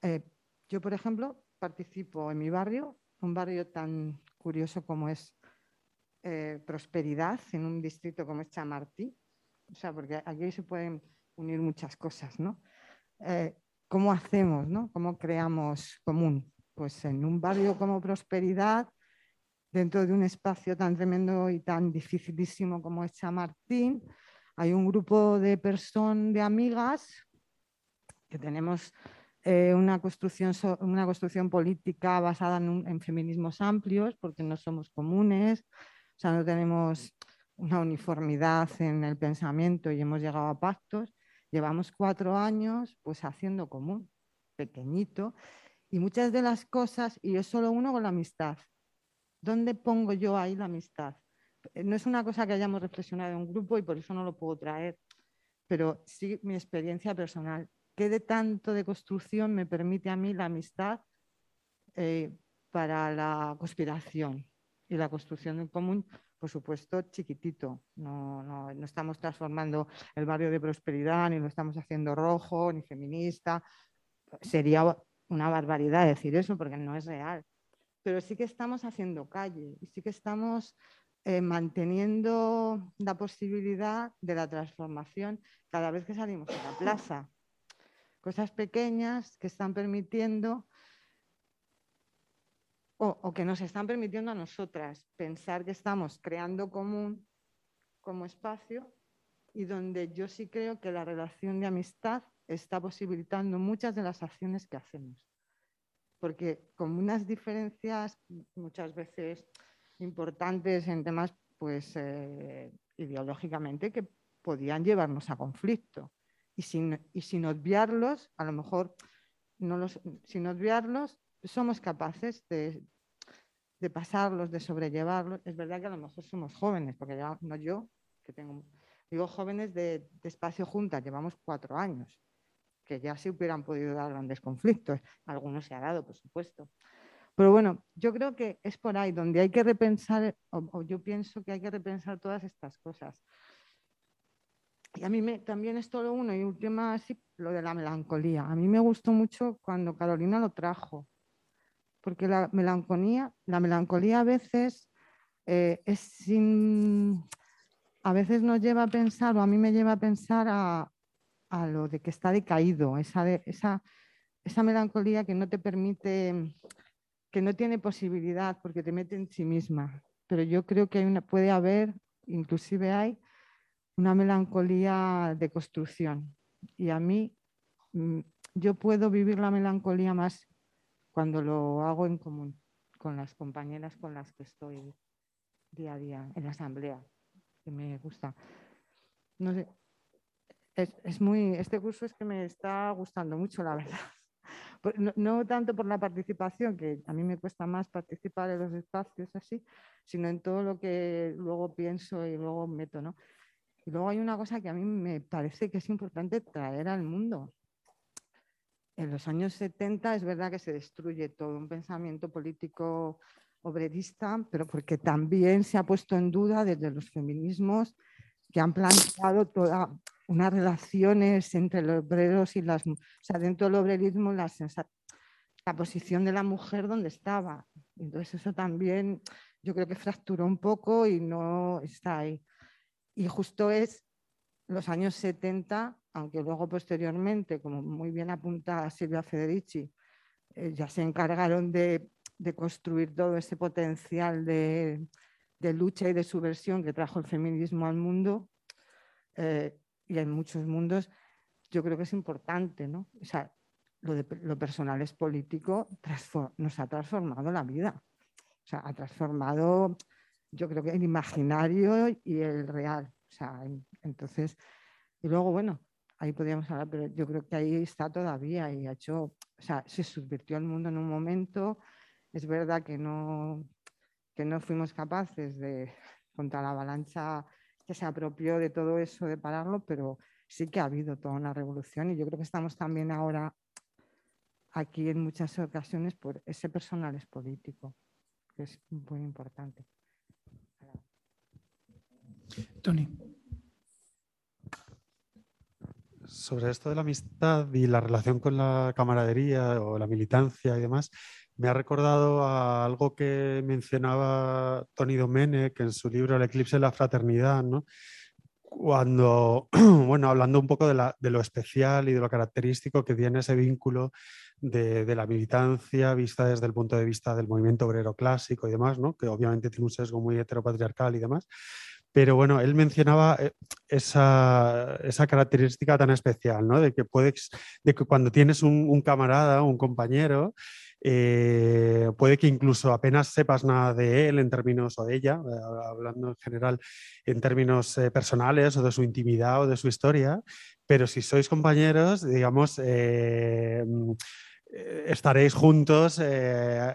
D: Eh, yo, por ejemplo, participo en mi barrio, un barrio tan curioso como es eh, Prosperidad, en un distrito como es Chamartí, o sea, porque aquí se pueden unir muchas cosas, ¿no? Eh, ¿Cómo hacemos, no? ¿Cómo creamos común? Pues en un barrio como Prosperidad, dentro de un espacio tan tremendo y tan dificilísimo como es Chamartín, hay un grupo de personas, de amigas, que tenemos eh, una, construcción, una construcción política basada en, en, feminismos amplios, porque no somos comunes, o sea, no tenemos una uniformidad en el pensamiento y hemos llegado a pactos. Llevamos cuatro años pues haciendo común, pequeñito, y muchas de las cosas, y es solo uno con la amistad. ¿Dónde pongo yo ahí la amistad? No es una cosa que hayamos reflexionado en un grupo y por eso no lo puedo traer, pero sí mi experiencia personal. ¿Qué de tanto de construcción me permite a mí la amistad eh, para la conspiración y la construcción en común? Por supuesto, chiquitito. No, no, no estamos transformando el barrio de prosperidad, ni lo estamos haciendo rojo, ni feminista. Sería una barbaridad decir eso porque no es real. Pero sí que estamos haciendo calle y sí que estamos eh, manteniendo la posibilidad de la transformación cada vez que salimos a la plaza cosas pequeñas que están permitiendo o, que nos están permitiendo a nosotras pensar que estamos creando común como espacio y donde yo sí creo que la relación de amistad está posibilitando muchas de las acciones que hacemos. Porque con unas diferencias muchas veces importantes en temas pues, eh, ideológicamente que podían llevarnos a conflicto y sin, y sin obviarlos, a lo mejor no los, sin obviarlos, somos capaces de, de pasarlos, de sobrellevarlos. Es verdad que a lo mejor somos jóvenes, porque ya, no yo, que tengo, digo jóvenes de, de espacio juntas, llevamos cuatro años, que ya se hubieran podido dar grandes conflictos. Algunos se ha dado, por supuesto. Pero bueno, yo creo que es por ahí donde hay que repensar, o yo pienso que hay que repensar todas estas cosas. Y a mí me, también es todo uno y última, así, lo de la melancolía. A mí me gustó mucho cuando Carolina lo trajo, porque la melancolía, la melancolía a veces eh, es sin, a veces nos lleva a pensar, o a mí me lleva a pensar a, lo de que está decaído, esa, esa, esa melancolía que no te permite, que no tiene posibilidad porque te mete en sí misma. Pero yo creo que hay una, puede haber, inclusive hay, una melancolía de construcción. Y a mí, mm, yo puedo vivir la melancolía más cuando lo hago en común con las compañeras con las que estoy día a día en la asamblea, que me gusta. No sé, es, muy, este curso es que me está gustando mucho, la verdad. No, tanto por la participación, que a mí me cuesta más participar en los espacios así, sino en todo lo que luego pienso y luego meto, ¿no? Y luego hay una cosa que a mí me parece que es importante traer al mundo. En los años 70 es verdad que se destruye todo un pensamiento político obrerista, pero porque también se ha puesto en duda desde los feminismos que han planteado todas unas relaciones entre los obreros y las... O sea, dentro del obrerismo la, posición de la mujer donde estaba. Entonces eso también yo creo que fracturó un poco y no está ahí. Y justo es los años 70, aunque luego posteriormente, como muy bien apunta Silvia Federici, eh, ya se encargaron de, construir todo ese potencial de, lucha y de subversión que trajo el feminismo al mundo eh, y en muchos mundos, yo creo que es importante, ¿no? O sea, lo, de, lo personal es político, nos ha transformado la vida. O sea, ha transformado yo creo que el imaginario y el real. O sea, entonces, y luego, bueno, ahí podríamos hablar, pero yo creo que ahí está todavía y ha hecho, o sea, se subvirtió el mundo en un momento. Es verdad que no, que no fuimos capaces de, contra la avalancha que se apropió de todo eso, de pararlo, pero sí que ha habido toda una revolución y yo creo que estamos también ahora aquí en muchas ocasiones por ese personal es político que es muy importante.
B: Tony.
E: Sobre esto de la amistad y la relación con la camaradería o la militancia y demás, me ha recordado a algo que mencionaba Tony Domenech en su libro El eclipse de la fraternidad, ¿no? Cuando, bueno, hablando un poco de, lo especial y de lo característico que tiene ese vínculo de, la militancia vista desde el punto de vista del movimiento obrero clásico y demás, ¿no? que obviamente tiene un sesgo muy heteropatriarcal y demás, pero bueno, él mencionaba eh, esa, característica tan especial, ¿no? De que puedes, de que cuando tienes un, camarada, un compañero, eh, puede que incluso apenas sepas nada de él en términos o de ella, eh, hablando en general en términos personales o de su intimidad o de su historia, pero si sois compañeros, digamos, eh, estaréis juntos eh,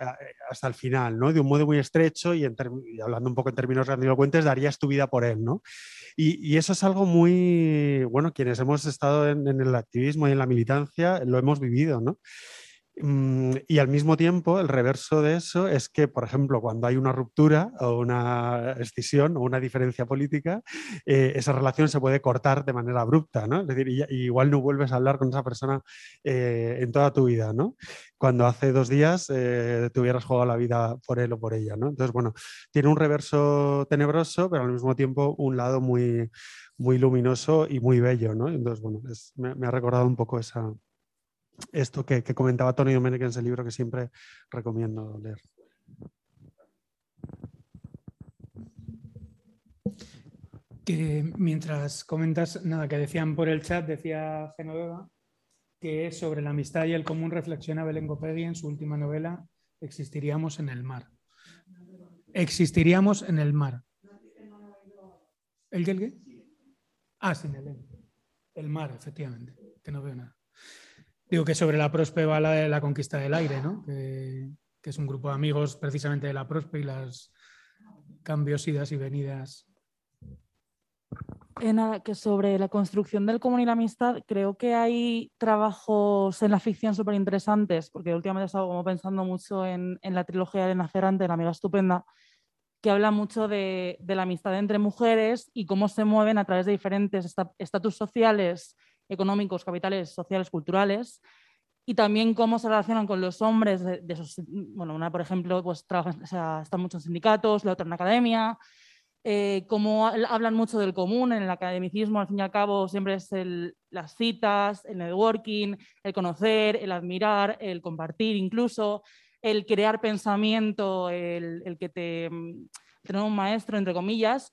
E: hasta el final, ¿no? De un modo muy estrecho y, hablando un poco en términos grandilocuentes, darías tu vida por él, ¿no? Y, eso es algo muy, bueno, quienes hemos estado en, en, el activismo y en la militancia lo hemos vivido, ¿no? Mm, y al mismo tiempo, el reverso de eso es que, por ejemplo, cuando hay una ruptura o una escisión o una diferencia política, eh, esa relación se puede cortar de manera abrupta, ¿no? Es decir, igual no vuelves a hablar con esa persona eh, en toda tu vida, ¿no? Cuando hace dos días eh, te hubieras jugado la vida por él o por ella, ¿no? Entonces, bueno, tiene un reverso tenebroso, pero al mismo tiempo un lado muy, muy luminoso y muy bello, ¿no? Entonces, bueno, me ha recordado un poco esa, esto que, comentaba Tony Domenech en ese libro que siempre recomiendo leer.
B: Que mientras comentas, nada, que decían por el chat, decía Genoveva, que sobre la amistad y el común reflexiona Belén Gopegui en su última novela, Existiríamos en el mar. Existiríamos en el mar. ¿El qué? El qué? Ah, sin el El mar, efectivamente, que no veo nada. Digo que sobre la Prospe va la la conquista del aire, ¿no? que, es un grupo de amigos precisamente de la Prospe y las cambios, idas y venidas.
F: Eh, que sobre la construcción del común y la amistad, creo que hay trabajos en la ficción súper interesantes, porque últimamente he estado como pensando mucho en, la trilogía de Nacerante, La amiga estupenda, que habla mucho de, de, la amistad entre mujeres y cómo se mueven a través de diferentes estatus sociales económicos, capitales, sociales, culturales, y también cómo se relacionan con los hombres de, esos, bueno, una, por ejemplo, pues trabaja, o sea, está mucho en sindicatos, la otra en academia, eh, cómo hablan mucho del común, en el academicismo, al fin y al cabo, siempre es las citas, el networking, el conocer, el admirar, el compartir incluso, el crear pensamiento, el, el que te mm, tener un maestro, entre comillas,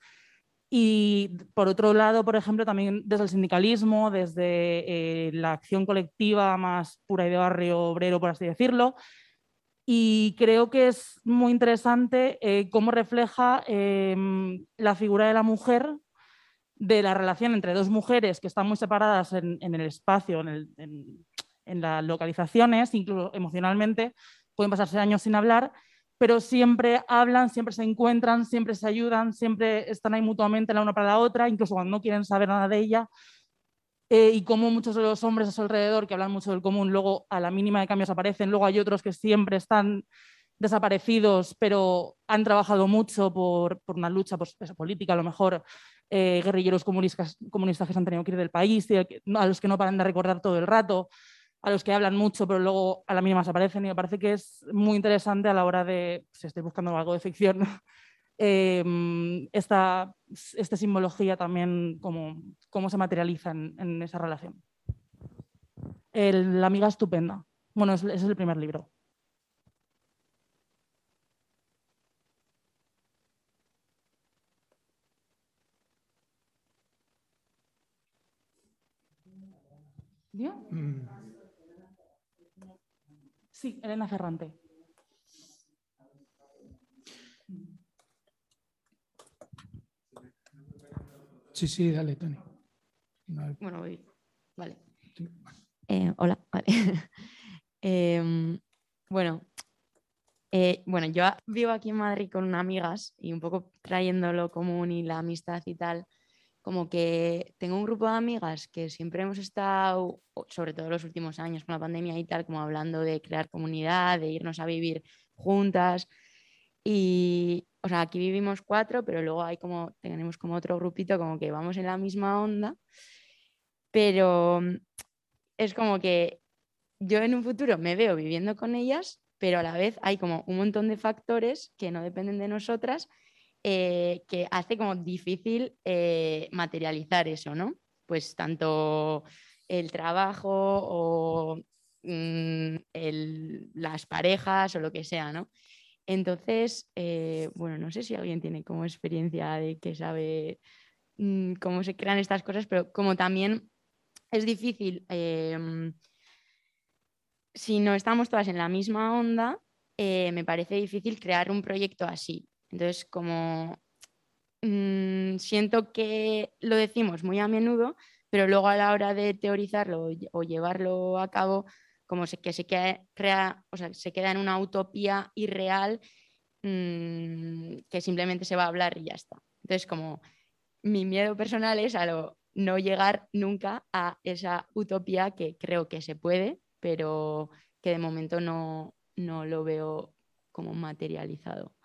F: y por otro lado, por ejemplo, también desde el sindicalismo, desde eh, la acción colectiva más pura y de barrio obrero, por así decirlo. Y creo que es muy interesante eh, cómo refleja em, la figura de la mujer, de la relación entre dos mujeres que están muy separadas en, el espacio, en, en las localizaciones, incluso emocionalmente, pueden pasarse años sin hablar, pero siempre hablan, siempre se encuentran, siempre se ayudan, siempre están ahí mutuamente la una para la otra, incluso cuando no quieren saber nada de ella. Eh, y como muchos de los hombres a su alrededor que hablan mucho del común, luego a la mínima de cambios aparecen, luego hay otros que siempre están desaparecidos, pero han trabajado mucho por, por una lucha por, política, a lo mejor eh, guerrilleros comunistas, comunistas que se han tenido que ir del país, y a los que no paran de recordar todo el rato a los que hablan mucho, pero luego a la mínima se aparecen y me parece que es muy interesante a la hora de, si estoy buscando algo de ficción, em, esta, esta, simbología también, cómo, se materializa en, esa relación. la amiga estupenda. Bueno, ese es el primer libro. Mm. Sí, Elena Ferrante.
B: Sí, sí, dale, Tony.
C: Bueno, voy. Vale. Eh, hola, vale. Em, bueno, eh, bueno, yo vivo aquí en Madrid con unas amigas y un poco trayendo lo común y la amistad y tal como que tengo un grupo de amigas que siempre hemos estado, sobre todo los últimos años con la pandemia y tal, como hablando de crear comunidad, de irnos a vivir juntas.
G: Y, o sea, aquí vivimos cuatro, pero luego hay como, tenemos como otro grupito como que vamos en la misma onda, pero mm, es como que yo en un futuro me veo viviendo con ellas, pero a la vez hay como un montón de factores que no dependen de nosotras eh, que hace como difícil eh, materializar eso, ¿no? Pues tanto el trabajo o mm, las parejas o lo que sea, ¿no? Entonces, eh, bueno, no sé si alguien tiene como experiencia de que sabe mm, cómo se crean estas cosas, pero como también es difícil, em, si no estamos todas en la misma onda, me parece difícil crear un proyecto así. Entonces, como mm, siento que lo decimos muy a menudo, pero luego a la hora de teorizarlo o llevarlo a cabo, como que se queda, crea, o sea, se queda en una utopía irreal mm, que simplemente se va a hablar y ya está. Entonces, como mi miedo personal es a no llegar nunca a esa utopía que creo que se puede, pero que de momento no, no lo veo como materializado.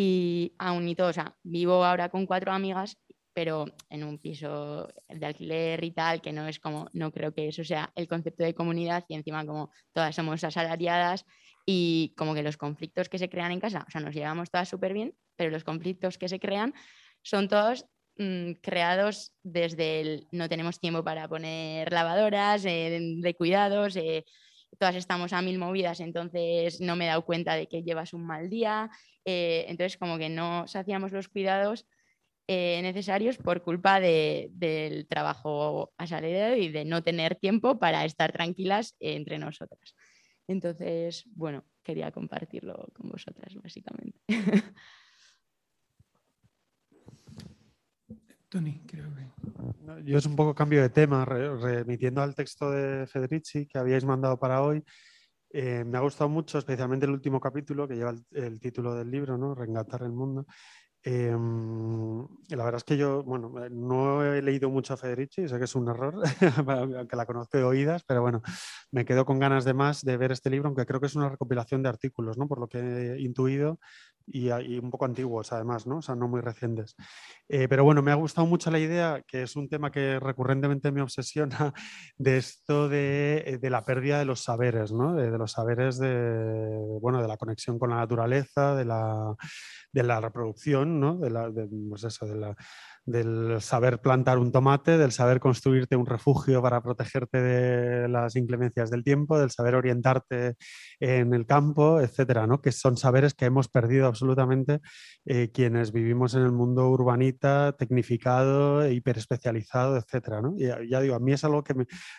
G: Y aún y todo, o sea, vivo ahora con cuatro amigas pero en un piso de alquiler y tal, que no es como, no creo que eso sea el concepto de comunidad y encima como todas somos asalariadas y como que los conflictos que se crean en casa, o sea, nos llevamos todas súper bien, pero los conflictos que se crean son todos mm, creados desde el no tenemos tiempo para poner lavadoras, eh, de cuidados, eh, todas estamos a mil movidas, entonces no me he dado cuenta de que llevas un mal día, eh, entonces como que no hacíamos los cuidados eh, necesarios por culpa del trabajo asalariado y de no tener tiempo para estar tranquilas entre nosotras. Entonces, bueno, quería compartirlo con vosotras, básicamente.
B: Tony, creo que.
E: Yo es un poco cambio de tema, remitiendo al texto de Federici que habíais mandado para hoy. Eh, me ha gustado mucho, especialmente el último capítulo que lleva el, título del libro, ¿no? Reengatar el mundo. Em, la verdad es que yo, bueno, no he leído mucho a Federici, sé que es un error, aunque la conozco de oídas, pero bueno, me quedo con ganas de más de ver este libro, aunque creo que es una recopilación de artículos, ¿no? Por lo que he intuido y, un poco antiguos además, ¿no? O sea, no muy recientes. Eh, pero bueno, me ha gustado mucho la idea, que es un tema que recurrentemente me obsesiona, de esto de, eh, de la pérdida de los saberes, ¿no? De, de, los saberes de, bueno, de la conexión con la naturaleza, de la, de la reproducción, ¿no? De la, pues eso, de la, del saber plantar un tomate, del saber construirte un refugio para protegerte de las inclemencias del tiempo, del saber orientarte en el campo, etcétera, ¿no? que son saberes que hemos perdido absolutamente eh, quienes vivimos en el mundo urbanita, tecnificado, hiperespecializado, etcétera. ¿no? Y ya digo, a mí es algo que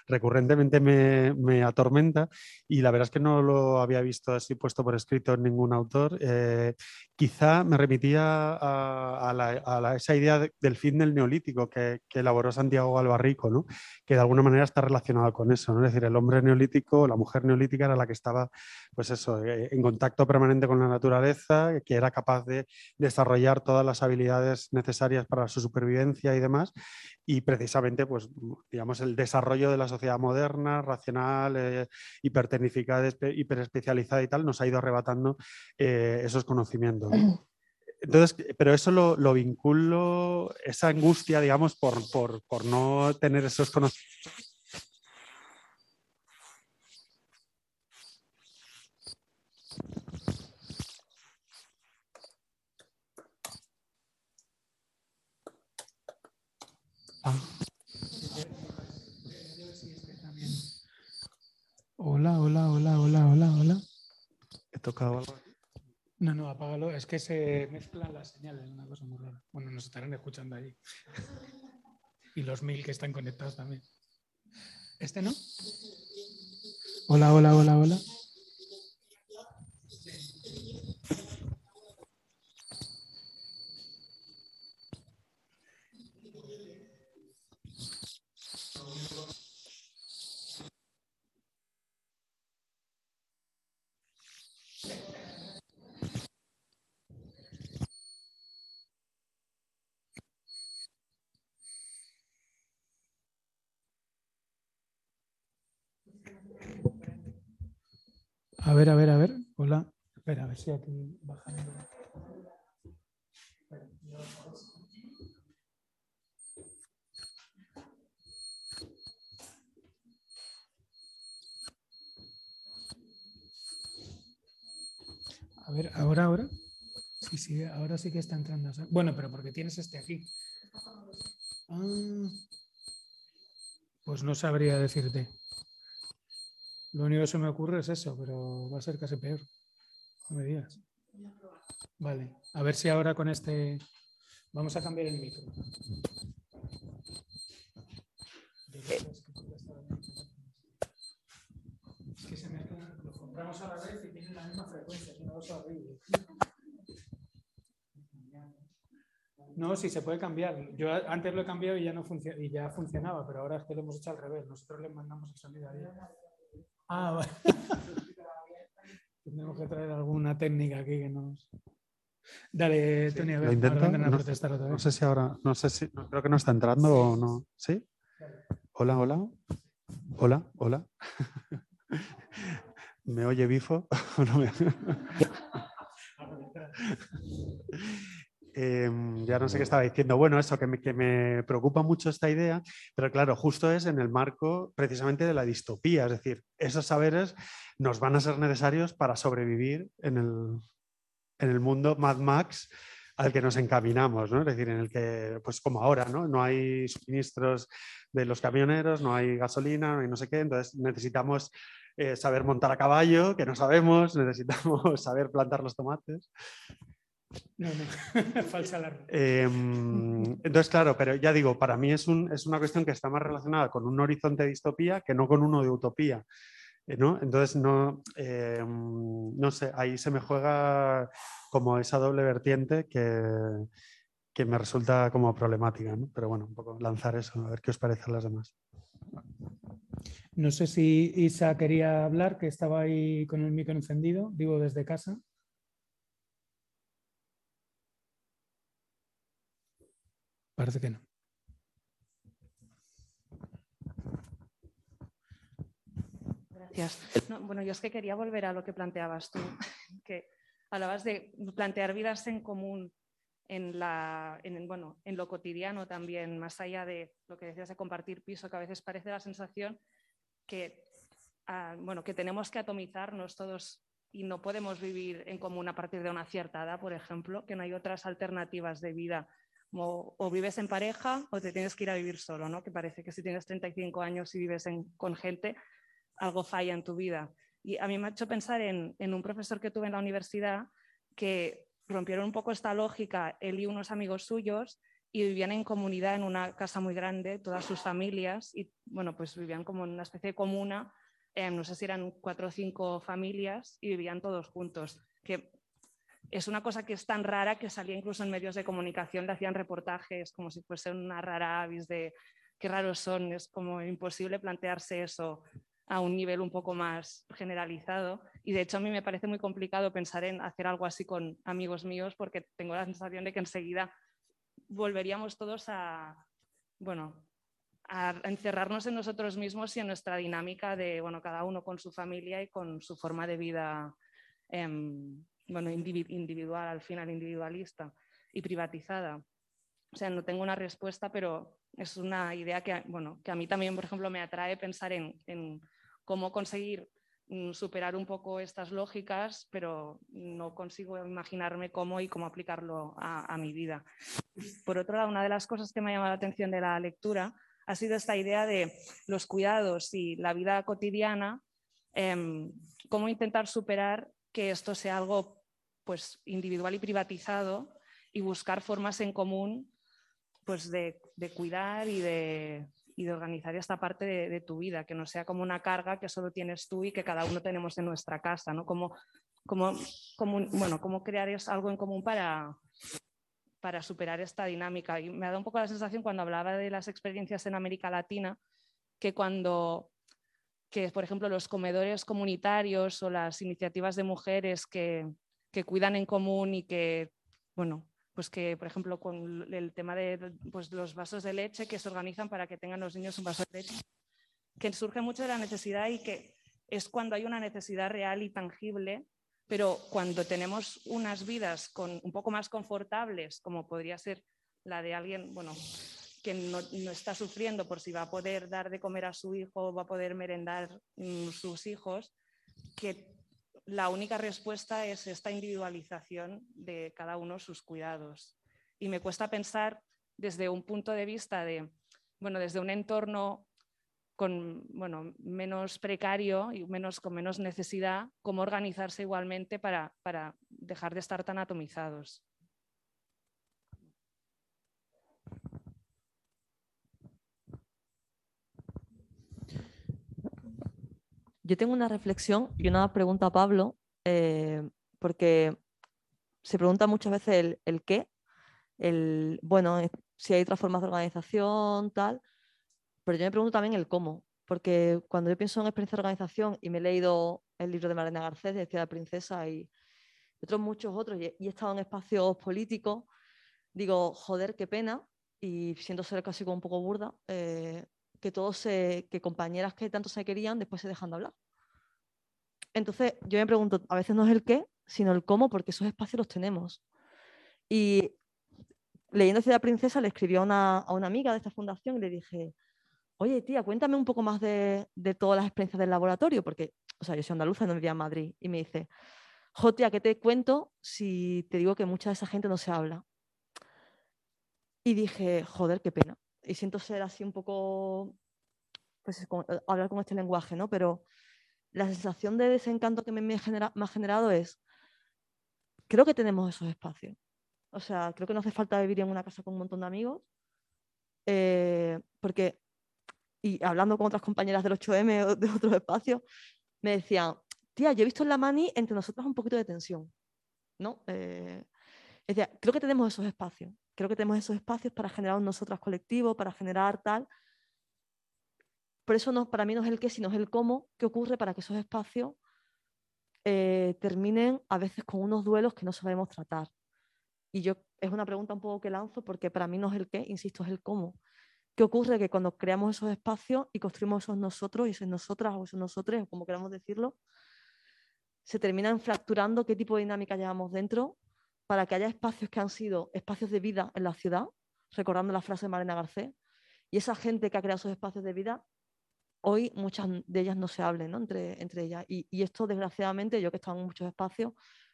E: recurrentemente me, atormenta y la verdad es que no lo había visto así puesto por escrito en ningún autor. Eh, quizá me remitía a, esa idea del fin del neolítico que, elaboró Santiago Albarrico, ¿no? que de alguna manera está relacionado con eso. ¿no? Es decir, el hombre neolítico, la mujer neolítica era la que estaba pues eso, eh, en contacto permanente con la naturaleza, que era capaz de desarrollar todas las habilidades necesarias para su supervivencia y demás. Y precisamente, pues, digamos, el desarrollo de la sociedad moderna, racional, eh, hipertecnificada, hiperespecializada y tal, nos ha ido arrebatando eh, esos conocimientos. Entonces, pero eso lo, lo, vinculo, esa angustia, digamos, por, por, por no tener esos conocimientos.
B: Ah. Hola, hola, hola, hola, hola, hola.
E: He tocado algo.
B: No, no, apágalo. Es que se mezclan las señales, una cosa muy rara. Bueno, nos estarán escuchando ahí. y los mil que están conectados también. ¿Este no? Hola, hola, hola, hola. A ver, a ver, a ver. Hola. Espera, a ver si aquí bajando. A ver, ahora, ahora. Sí, sí, ahora sí que está entrando. Bueno, pero porque tienes este aquí. Ah, pues no sabría decirte. Lo único que se me ocurre es eso, pero va a ser casi peor. No me digas. Vale, a ver si ahora con este. Vamos a cambiar el micro. Es que lo compramos a la vez y tienen la misma frecuencia. No, sí, se puede cambiar. Yo antes lo he cambiado y ya no y ya funcionaba, pero ahora es que lo hemos hecho al revés. Nosotros le mandamos el sonido ahí. Ah, vale. Tenemos que traer alguna técnica aquí que nos. Dale, Tony, a ver,
E: Lo intento. No,
B: protestar otra
E: no
B: vez.
E: sé si ahora, no sé si, no, creo que no está entrando o no. ¿Sí? Hola, hola. Hola, hola. ¿Me oye Bifo? ¿O no me- Em, ya no sé qué estaba diciendo. Bueno, eso, que me, que me preocupa mucho esta idea, pero claro, justo es en el marco precisamente de la distopía. Es decir, esos saberes nos van a ser necesarios para sobrevivir en el, en el mundo Mad Max al que nos encaminamos, ¿no? Es decir, en el que, pues como ahora, ¿no? No hay suministros de los camioneros, no hay gasolina, no hay no sé qué, entonces necesitamos eh, saber montar a caballo, que no sabemos, necesitamos saber plantar los tomates.
B: No, no, falsa alarma.
E: Em, entonces, claro, pero ya digo, para mí es, un- es una cuestión que está más relacionada con un horizonte de distopía que no con uno de utopía. eh, ¿no? Entonces, no, em, no sé, ahí se me juega como esa doble vertiente que, que me resulta como problemática. ¿no? Pero bueno, un poco lanzar eso, a ver qué os parecen las demás.
B: No sé si Isa quería hablar, que estaba ahí con el micro encendido, digo desde casa. Parece que no.
H: Gracias. No, bueno, yo es que quería volver a lo que planteabas tú, que hablabas de plantear vidas en común en, la, en, bueno, en lo cotidiano también, más allá de lo que decías de compartir piso, que a veces parece la sensación que, ah, bueno, que tenemos que atomizarnos todos y no podemos vivir en común a partir de una cierta edad, por ejemplo, que no hay otras alternativas de vida. O, vives en pareja o te tienes que ir a vivir solo, ¿no? que parece que si tienes 35 años y vives con gente, algo falla en tu vida. Y a mí me ha hecho pensar en, en un profesor que tuve en la universidad que rompieron un poco esta lógica, él y unos amigos suyos, y vivían en comunidad en una casa muy grande, todas sus familias, y bueno, pues vivían como en una especie de comuna, eh, no sé si eran cuatro o cinco familias, y vivían todos juntos. Que es una cosa que es tan rara que salía incluso en medios de comunicación, le hacían reportajes como si fuese una rara avis de qué raros son, es como imposible plantearse eso a un nivel un poco más generalizado. Y de hecho a mí me parece muy complicado pensar en hacer algo así con amigos míos porque tengo la sensación de que enseguida volveríamos todos a, bueno, a encerrarnos en nosotros mismos y en nuestra dinámica de, bueno, cada uno con su familia y con su forma de vida, em, bueno, indivi- individual, al final individualista y privatizada. O sea, no tengo una respuesta, pero es una idea que, bueno, que a mí también, por ejemplo, me atrae pensar en, en cómo conseguir mm, superar un poco estas lógicas, pero no consigo imaginarme cómo y cómo aplicarlo a, a mi vida. Por otro lado, una de las cosas que me ha llamado la atención de la lectura ha sido esta idea de los cuidados y la vida cotidiana, em, cómo intentar superar que esto sea algo pues, individual y privatizado y buscar formas en común pues, de, de cuidar y de, y de organizar esta parte de, tu vida, que no sea como una carga que solo tienes tú y que cada uno tenemos en nuestra casa, ¿no? Como, como, como, bueno, cómo crear algo en común para, para superar esta dinámica. Y me ha dado un poco la sensación cuando hablaba de las experiencias en América Latina, que cuando, que por ejemplo los comedores comunitarios o las iniciativas de mujeres que, que cuidan en común y que, bueno, pues que por ejemplo con el tema de pues, los vasos de leche que se organizan para que tengan los niños un vaso de leche, que surge mucho de la necesidad y que es cuando hay una necesidad real y tangible pero cuando tenemos unas vidas con, un poco más confortables, como podría ser la de alguien, bueno, que no, está sufriendo por si va a poder dar de comer a su hijo va a poder merendar mm, sus hijos, que la única respuesta es esta individualización de cada uno sus cuidados. Y me cuesta pensar desde un punto de vista de, bueno, desde un entorno con bueno, menos precario y menos, con menos necesidad, cómo organizarse igualmente para, para dejar de estar tan atomizados.
I: Yo tengo una reflexión y una pregunta a Pablo, eh, porque se pregunta muchas veces el, qué, el, bueno, si hay otras formas de organización, tal, pero yo me pregunto también el cómo, porque cuando yo pienso en experiencia de organización y me he leído el libro de Marina Garcés, de la Princesa y otros muchos otros, y he, estado en espacios políticos, digo, joder, qué pena, y siento ser casi como un poco burda, eh, que todos que compañeras que tanto se querían después se dejan de hablar. Entonces, yo me pregunto, a veces no es el qué, sino el cómo, porque esos espacios los tenemos. Y leyendo Ciudad Princesa, le escribió a una, amiga de esta fundación y le dije, oye, tía, cuéntame un poco más de, todas las experiencias del laboratorio, porque, o sea, yo soy andaluza no vivía en Madrid. Y me dice, jo, tía, ¿qué te cuento si te digo que mucha de esa gente no se habla? Y dije, joder, qué pena. Y siento ser así un poco, pues eh, hablar con este lenguaje, ¿no? Pero la sensación de desencanto que me, me, ha generado es, creo que tenemos esos espacios. O sea, creo que no hace falta vivir en una casa con un montón de amigos, eh, porque y hablando con otras compañeras del 8M o de otros espacios, me decían, tía, yo he visto en la mani entre nosotros un poquito de tensión. ¿no? Eh, creo que tenemos esos espacios, creo que tenemos esos espacios para generar nosotras colectivos, para generar tal. Por eso no, para mí no es el qué, sino es el cómo, qué ocurre para que esos espacios eh, terminen a veces con unos duelos que no sabemos tratar. Y yo es una pregunta un poco que lanzo porque para mí no es el qué, insisto, es el cómo. ¿Qué ocurre? Que cuando creamos esos espacios y construimos esos nosotros y esas nosotras o esos nosotros, como queramos decirlo, se terminan fracturando qué tipo de dinámica llevamos dentro para que haya espacios que han sido espacios de vida en la ciudad, recordando la frase de Marina Garcés, y esa gente que ha creado esos espacios de vida, hoy muchas de ellas no se hablen entre, entre ellas. Y, esto, desgraciadamente, yo que he estado en muchos espacios,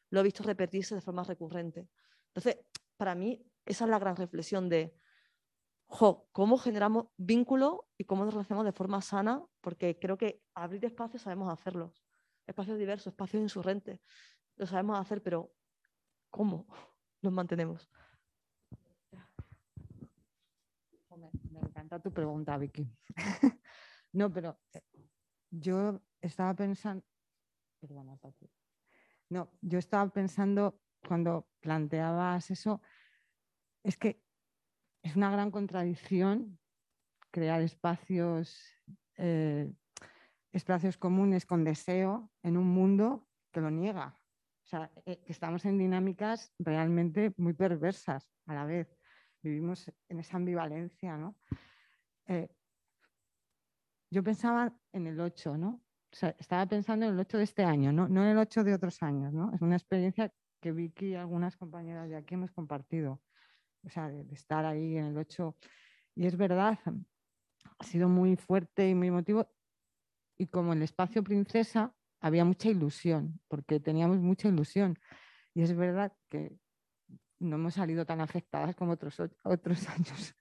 I: lo he visto repetirse de forma recurrente. Entonces, para mí, esa es la gran reflexión de cómo generamos vínculos y cómo nos relacionamos de forma sana, porque creo que abrir espacios sabemos hacerlos. Espacios diversos, espacios insurrentes, lo sabemos hacer, pero ¿cómo los mantenemos?
D: Me, encanta tu pregunta, Vicky. no, pero eh, yo estaba pensando, no, yo estaba pensando cuando planteabas eso, es que es una gran contradicción crear espacios, eh, espacios comunes con deseo en un mundo que lo niega. O sea, eh, que estamos en dinámicas realmente muy perversas a la vez. Vivimos en esa ambivalencia, ¿no? Eh, yo pensaba en el 8, ¿no? O sea, estaba pensando en el 8 de este año, ¿no? no en el 8 de otros años, ¿no? Es una experiencia que Vicky y algunas compañeras de aquí hemos compartido o sea, de, estar ahí en el 8. Y es verdad, ha sido muy fuerte y muy emotivo. Y como el espacio princesa había mucha ilusión, porque teníamos mucha ilusión. Y es verdad que no hemos salido tan afectadas como otros, otros años.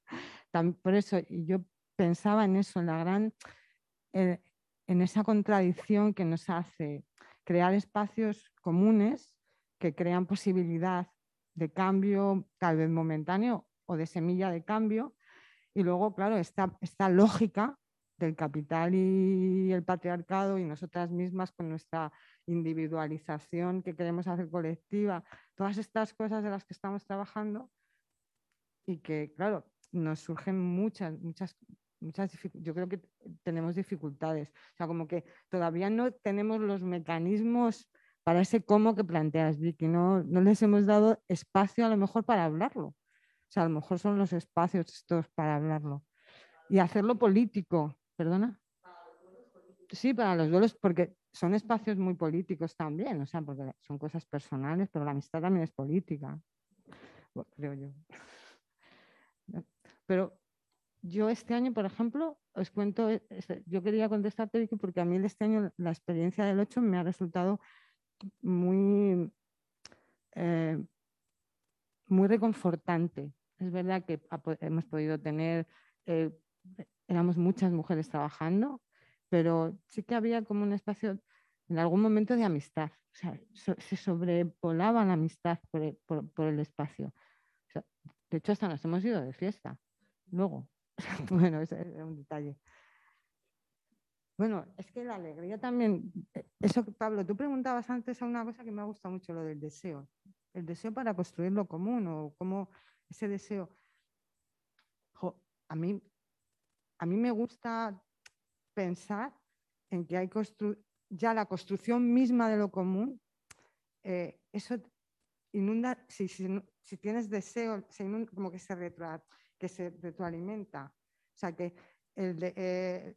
D: Por eso yo pensaba en eso, en la gran, eh, en esa contradicción que nos hace crear espacios comunes que crean posibilidad de cambio, tal vez momentáneo, o de semilla de cambio. Y luego, claro, esta, esta lógica del capital y el patriarcado y nosotras mismas con nuestra individualización que queremos hacer colectiva, todas estas cosas de las que estamos trabajando y que, claro, nos surgen muchas, muchas, muchas yo creo que tenemos dificultades. O sea, como que todavía no tenemos los mecanismos para ese cómo que planteas, Vicky. No, no les hemos dado espacio a lo mejor para hablarlo. O sea, a lo mejor son los espacios estos para hablarlo. Y hacerlo político, ¿perdona? Sí, para los duelos, porque son espacios muy políticos también, o sea, porque son cosas personales, pero la amistad también es política, creo yo. Pero yo este año, por ejemplo, os cuento, yo quería contestarte porque a mí este año la experiencia del 8 me ha resultado muy, eh, muy reconfortante. Es verdad que hemos podido tener, eh, éramos muchas mujeres trabajando, pero sí que había como un espacio en algún momento de amistad. O sea, se sobrepolaba la amistad por el, espacio. de hecho, hasta nos hemos ido de fiesta. Luego, bueno, ese es un detalle. Bueno, es que la alegría también, eh, eso Pablo, tú preguntabas antes a una cosa que me ha gustado mucho, lo del deseo. El deseo para construir lo común o cómo ese deseo. a, mí, a mí me gusta pensar en que hay ya la construcción misma de lo común, eh, eso inunda, si, tienes deseo, como que se, que se retroalimenta. O sea que eh,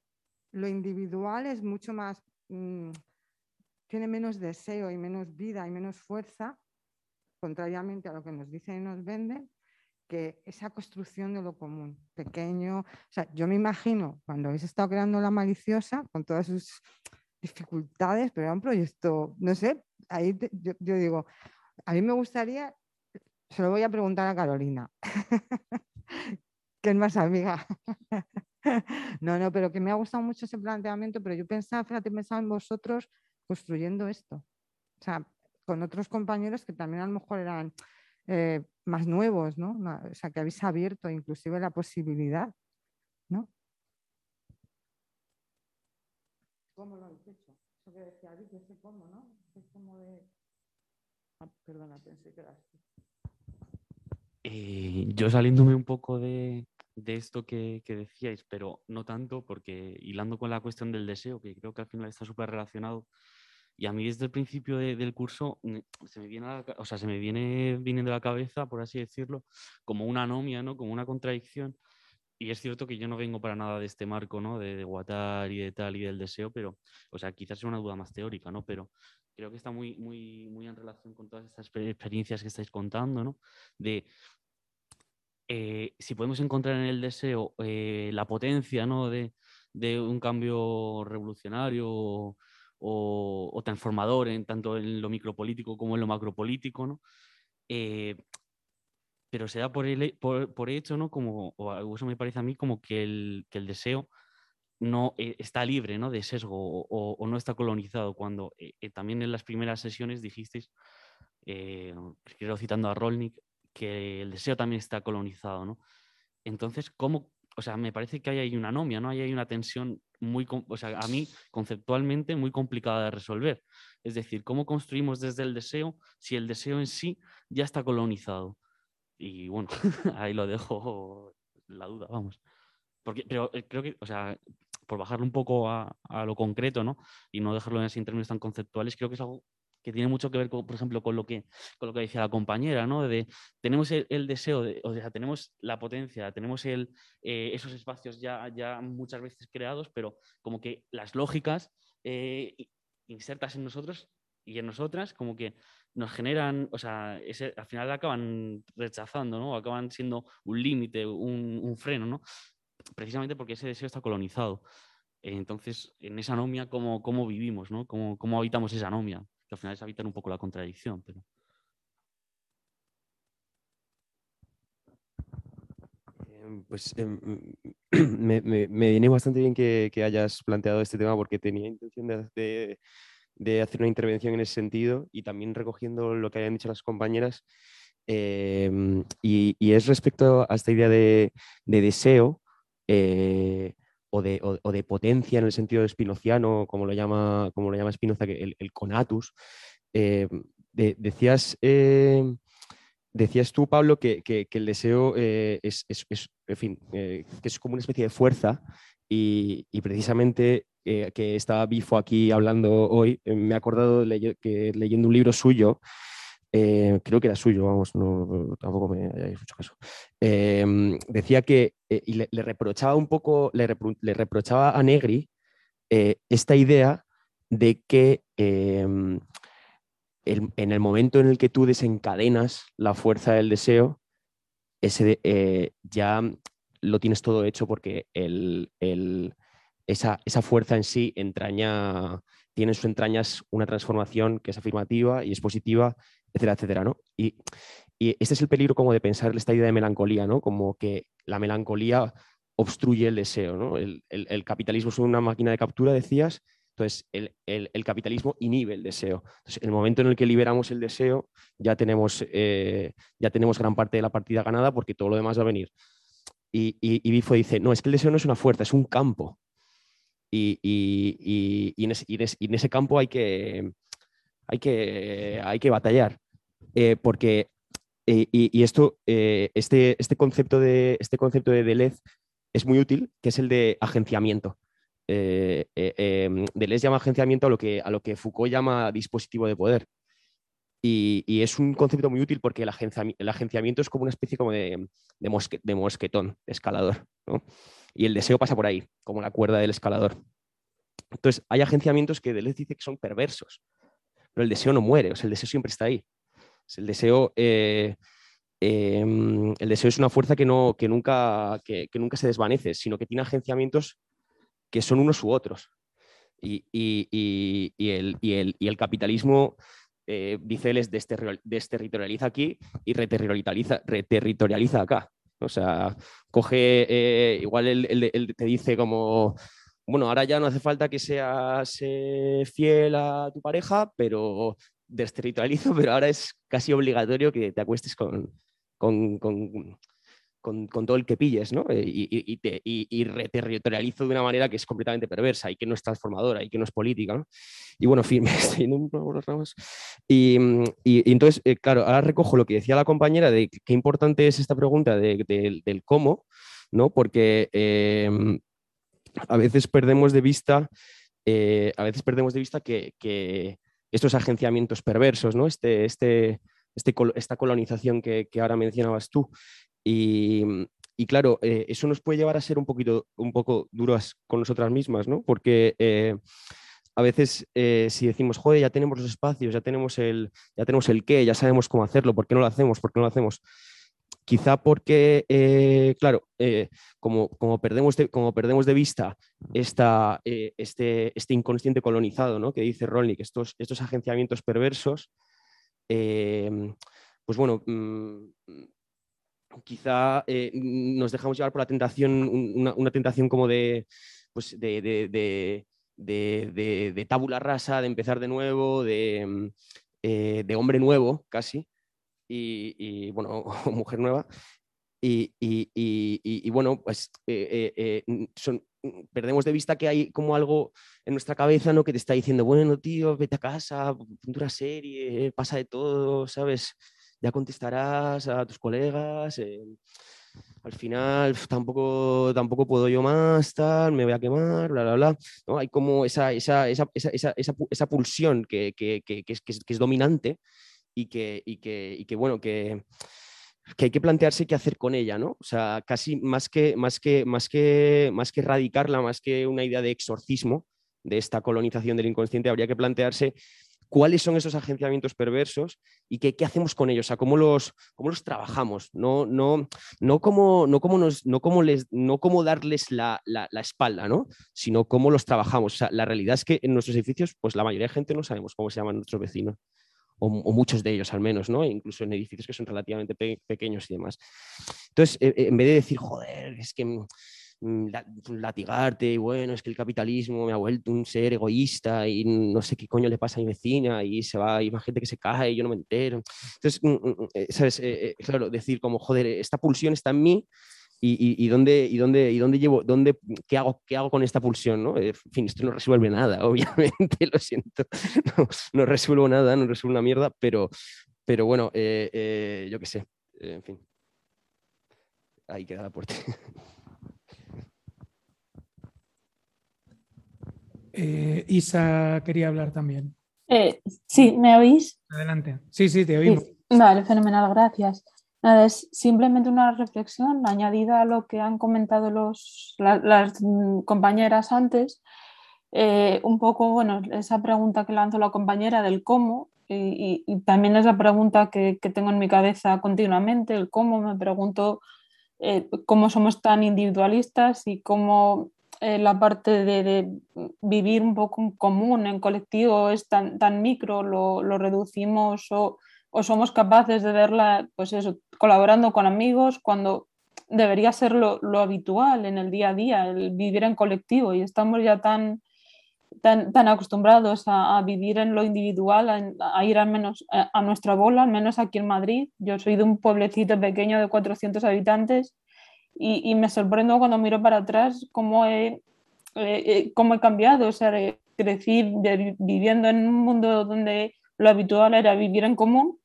D: lo individual es mucho más, mm, tiene menos deseo y menos vida y menos fuerza, contrariamente a lo que nos dicen y nos venden, que esa construcción de lo común, pequeño. O sea, yo me imagino cuando habéis estado creando La Maliciosa, con todas sus dificultades, pero era un proyecto, no sé, ahí yo, digo, a mí me gustaría, se lo voy a preguntar a Carolina, que es más amiga. No, no, pero que me ha gustado mucho ese planteamiento, pero yo pensaba, fíjate, pensaba en vosotros construyendo esto. O sea, con otros compañeros que también a lo mejor eran eh, más nuevos, ¿no? O sea, que habéis abierto inclusive la posibilidad, ¿no? ¿Cómo lo habéis hecho? Eso que decía yo sé cómo, ¿no? Es como de... Ah, perdona, pensé que era
J: eh, yo saliéndome un poco de, de esto que, decíais, pero no tanto porque hilando con la cuestión del deseo, que creo que al final está súper relacionado, y a mí desde el principio del curso se me, viene o sea, se me viene viniendo a la cabeza, por así decirlo, como una anomia, ¿no? como una contradicción. Y es cierto que yo no vengo para nada de este marco, ¿no? De, de y de tal y del deseo, pero, o sea, quizás es una duda más teórica, ¿no? Pero creo que está muy, muy, muy en relación con todas estas experiencias que estáis contando, ¿no? De eh, si podemos encontrar en el deseo eh, la potencia ¿no? de, un cambio revolucionario o, transformador en tanto en lo micropolítico como en lo macropolítico, ¿no? Eh, pero se da por, por, hecho, ¿no? Como, o eso me parece a mí, como que el, deseo no está libre ¿no? de sesgo o, no está colonizado, cuando también en las primeras sesiones dijisteis, quiero citando a Rolnik, que el deseo también está colonizado, ¿no? Entonces, ¿cómo? O sea, me parece que hay una anomia, ¿no? hay una tensión muy, o sea, a mí conceptualmente muy complicada de resolver. Es decir, ¿cómo construimos desde el deseo si el deseo en sí ya está colonizado? Y bueno, ahí lo dejo la duda, vamos. Porque, pero eh, creo que, o sea, por bajarlo un poco a, a, lo concreto, ¿no? Y no dejarlo en así en términos tan conceptuales, creo que es algo que tiene mucho que ver, por ejemplo, con lo que, con lo que decía la compañera, ¿no? Tenemos el, deseo, de, o sea, tenemos la potencia, tenemos eh, esos espacios ya, muchas veces creados, pero como que las lógicas eh, insertas en nosotros y en nosotras, como que nos generan, o sea, al final acaban rechazando, ¿no? Acaban siendo un límite, un, freno, ¿no? Precisamente porque ese deseo está colonizado. Entonces, en esa anomia, ¿cómo, cómo vivimos, ¿no? ¿Cómo, ¿Cómo habitamos esa anomia? Que al final es habitar un poco la contradicción. Pero...
K: Em, pues em, me, viene bastante bien que, hayas planteado este tema porque tenía intención de, hacer una intervención en ese sentido y también recogiendo lo que hayan dicho las compañeras. Em, y, es respecto a esta idea de, deseo eh, o de, potencia en el sentido de spinoziano, como lo llama, como lo llama Spinoza, el, conatus. Eh, decías, eh, decías tú, Pablo, que, el deseo eh, es, en fin, que es como una especie de fuerza y, precisamente que estaba Bifo aquí hablando hoy, me he acordado que leyendo un libro suyo, eh, creo que era suyo, vamos, tampoco me hayáis hecho caso, em, decía que, eh, y le, reprochaba un poco, le, reprochaba a Negri eh, esta idea de que en el momento en el que tú desencadenas la fuerza del deseo, ese, eh, ya lo tienes todo hecho porque el- el- esa, esa fuerza en sí entraña, tiene en sus entrañas una transformación que es afirmativa y es positiva, etcétera, etcétera, ¿no? Y, y este es el peligro como de pensar esta idea de melancolía, ¿no? Como que la melancolía obstruye el deseo, ¿no? El, el- capitalismo es una máquina de captura, decías, entonces el, el- capitalismo inhibe el deseo. Entonces, el momento en el que liberamos el deseo, ya tenemos, eh, ya tenemos gran parte de la partida ganada porque todo lo demás va a venir. Y, y, Bifo dice, no, es que el deseo no es una fuerza, es un campo. Y, y- en, ese, en ese campo hay que, hay que, hay que batallar. Eh, porque, eh, y, y esto, eh, este, este concepto de, este concepto de Deleuze es muy útil, que es el de agenciamiento. Eh, eh, Deleuze llama agenciamiento a lo, que, a lo que Foucault llama dispositivo de poder. Y, y es un concepto muy útil porque el, agenciami- el agenciamiento es como una especie como de, de, mosque- de mosquetón, de escalador. ¿no? Y el deseo pasa por ahí, como la cuerda del escalador. Entonces, hay agenciamientos que Deleuze dice que son perversos, pero el deseo no muere, o sea, el deseo siempre está ahí. El deseo, eh, eh, el deseo es una fuerza que, no, que, nunca, que, nunca se desvanece, sino que tiene agenciamientos que son unos u otros. Y, y- y- y el, el- capitalismo, eh, dice él, es desterri- desterritorializa aquí y reterritorializa, reterritorializa acá. O sea, coge, eh, igual él te dice como, bueno, ahora ya no hace falta que seas eh, fiel a tu pareja, pero desterritorializo, pero ahora es casi obligatorio que te acuestes con, con, con- con- con todo el que pilles, ¿no? Eh, Y, y- y te, y, reterritorializo de una manera que es completamente perversa y que no es transformadora y que no es política, ¿no? Y bueno, en fin, me estoy yendo un las ramas. Y, entonces, eh, claro, ahora recojo lo que decía la compañera de qué importante es esta pregunta de- del- del cómo, ¿no? Porque eh, a veces perdemos de vista, eh, a veces perdemos de vista que, estos agenciamientos perversos, ¿no? Este, este, este esta colonización que, que ahora mencionabas tú. Y, y claro, eh, eso nos puede llevar a ser un poquito, un poco duras con nosotras mismas, ¿no? Porque eh, a veces si decimos, joder, ya tenemos los espacios, ya tenemos el, ya tenemos el qué, ya sabemos cómo hacerlo, ¿por qué no lo hacemos? ¿Por qué no lo hacemos? Quizá porque, eh, claro, eh, como, perdemos de, como perdemos de vista eh, este, este inconsciente colonizado, ¿no? que dice Rolnik, estos, agenciamientos perversos, pues bueno, mm, quizá nos dejamos llevar por la tentación, un- una, tentación como de, pues de, tabula rasa, de empezar de nuevo, de, mm, de hombre nuevo casi, y, y, bueno, o mujer nueva. Y, y- y- bueno, pues eh, eh, eh, son- perdemos de vista que hay como algo en nuestra cabeza ¿no? que te está diciendo, bueno, tío, vete a casa, una serie, pasa de todo, ¿sabes? Ya contestarás a tus colegas. eh, al final tampoco, tampoco puedo yo más, tal, me voy a quemar, bla, bla, bla. ¿no? Hay como esa, esa, esa, esa, esa, esa pu- esa pulsión que, que- que es- que es dominante y que, y que, y que, bueno, que, que hay que plantearse qué hacer con ella, ¿no? O sea, casi más que, más que, más que, más que erradicarla, más que una idea de exorcismo de esta colonización del inconsciente, habría que plantearse cuáles son esos agenciamientos perversos y qué, qué hacemos con ellos, o sea, cómo los, cómo los trabajamos, no, no, no, cómo, no, cómo nos, no, cómo les, no cómo darles la, la- la espalda, ¿no? sino cómo los trabajamos. O sea, la realidad es que en nuestros edificios, pues la mayoría de gente no sabemos cómo se llaman nuestros vecinos o, o muchos de ellos al menos, ¿no? Incluso en edificios que son relativamente pe- pequeños y demás. Entonces, eh, eh, en vez de decir, joder, es que mm, mm, la- latigarte y bueno, es que el capitalismo me ha vuelto un ser egoísta y no sé qué coño le pasa a mi vecina y se va, y más gente que se cae y yo no me entero. Entonces, mm, eh, ¿sabes? Eh, eh, claro, decir como, joder, esta pulsión está en mí y, y- y dónde, y dónde, y dónde llevo, dónde, qué hago, qué hago con esta pulsión, ¿no? Eh, En fin, esto no resuelve nada, obviamente, lo siento, no, no resuelvo nada, no resuelvo una mierda, pero, pero bueno, eh, eh, yo qué sé, eh, en fin. Ahí queda la puerta.
B: Eh, Isa quería hablar también.
L: Eh, sí, ¿me oís?
B: Adelante. Sí, sí, te oímos.
L: Sí. Vale, fenomenal, gracias. Nada, es simplemente una reflexión añadida a lo que han comentado los, la- las mm, compañeras antes. eh, un poco, bueno, esa pregunta que lanzó la compañera del cómo y, también es la pregunta que, tengo en mi cabeza continuamente, el cómo, me pregunto eh, cómo somos tan individualistas y cómo eh, la parte de, vivir un poco en común, en colectivo, es tan, tan micro, lo, lo reducimos o, o, somos capaces de verla, pues eso, colaborando con amigos, cuando debería ser lo, lo habitual en el día a día, el vivir en colectivo y estamos ya tan tan, tan acostumbrados a, vivir en lo individual, a, ir al menos a, nuestra bola, al menos aquí en Madrid. Yo soy de un pueblecito pequeño de 400 habitantes y, me sorprendo cuando miro para atrás cómo he, cómo he cambiado. O sea, crecí viviendo en un mundo donde lo habitual era vivir en común.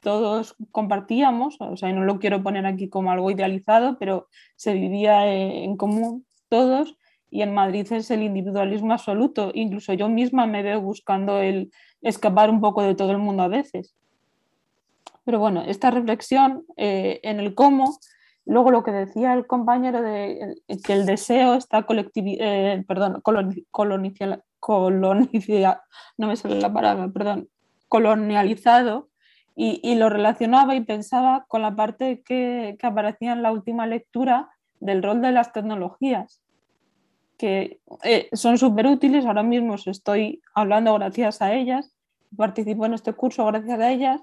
L: Todos compartíamos, o sea, no lo quiero poner aquí como algo idealizado, pero se vivía eh, en común todos y en Madrid es el individualismo absoluto. Incluso yo misma me veo buscando el escapar un poco de todo el mundo a veces. Pero bueno, esta reflexión eh, en el cómo, luego lo que decía el compañero de que el deseo está eh, perdón, colonizado, no me sale la palabra, perdón, colonializado y, y, lo relacionaba y pensaba con la parte que, que aparecía en la última lectura del rol de las tecnologías que eh, son súper útiles. Ahora mismo estoy hablando gracias a ellas, participo en este curso gracias a ellas,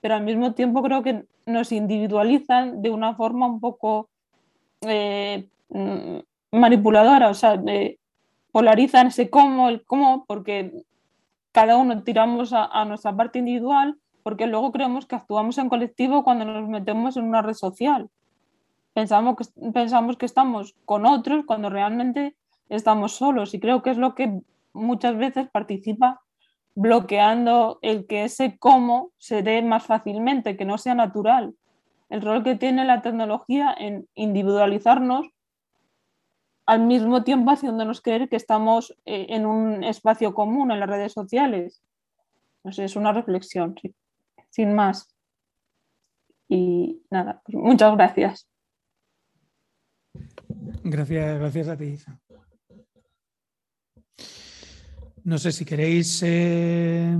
L: pero al mismo tiempo creo que nos individualizan de una forma un poco eh, mm, manipuladora, o sea, polarizan ese cómo, el cómo, porque cada uno tiramos a, a, nuestra parte individual, porque luego creemos que actuamos en colectivo cuando nos metemos en una red social. Pensamos que, pensamos que estamos con otros cuando realmente estamos solos y creo que es lo que muchas veces participa bloqueando el que ese cómo se dé más fácilmente, que no sea natural. El rol que tiene la tecnología en individualizarnos al mismo tiempo haciéndonos creer que estamos eh, en un espacio común en las redes sociales. No sé, es una reflexión, sin más. Y nada, pues muchas gracias.
B: Gracias, gracias a ti, no sé si queréis, eh,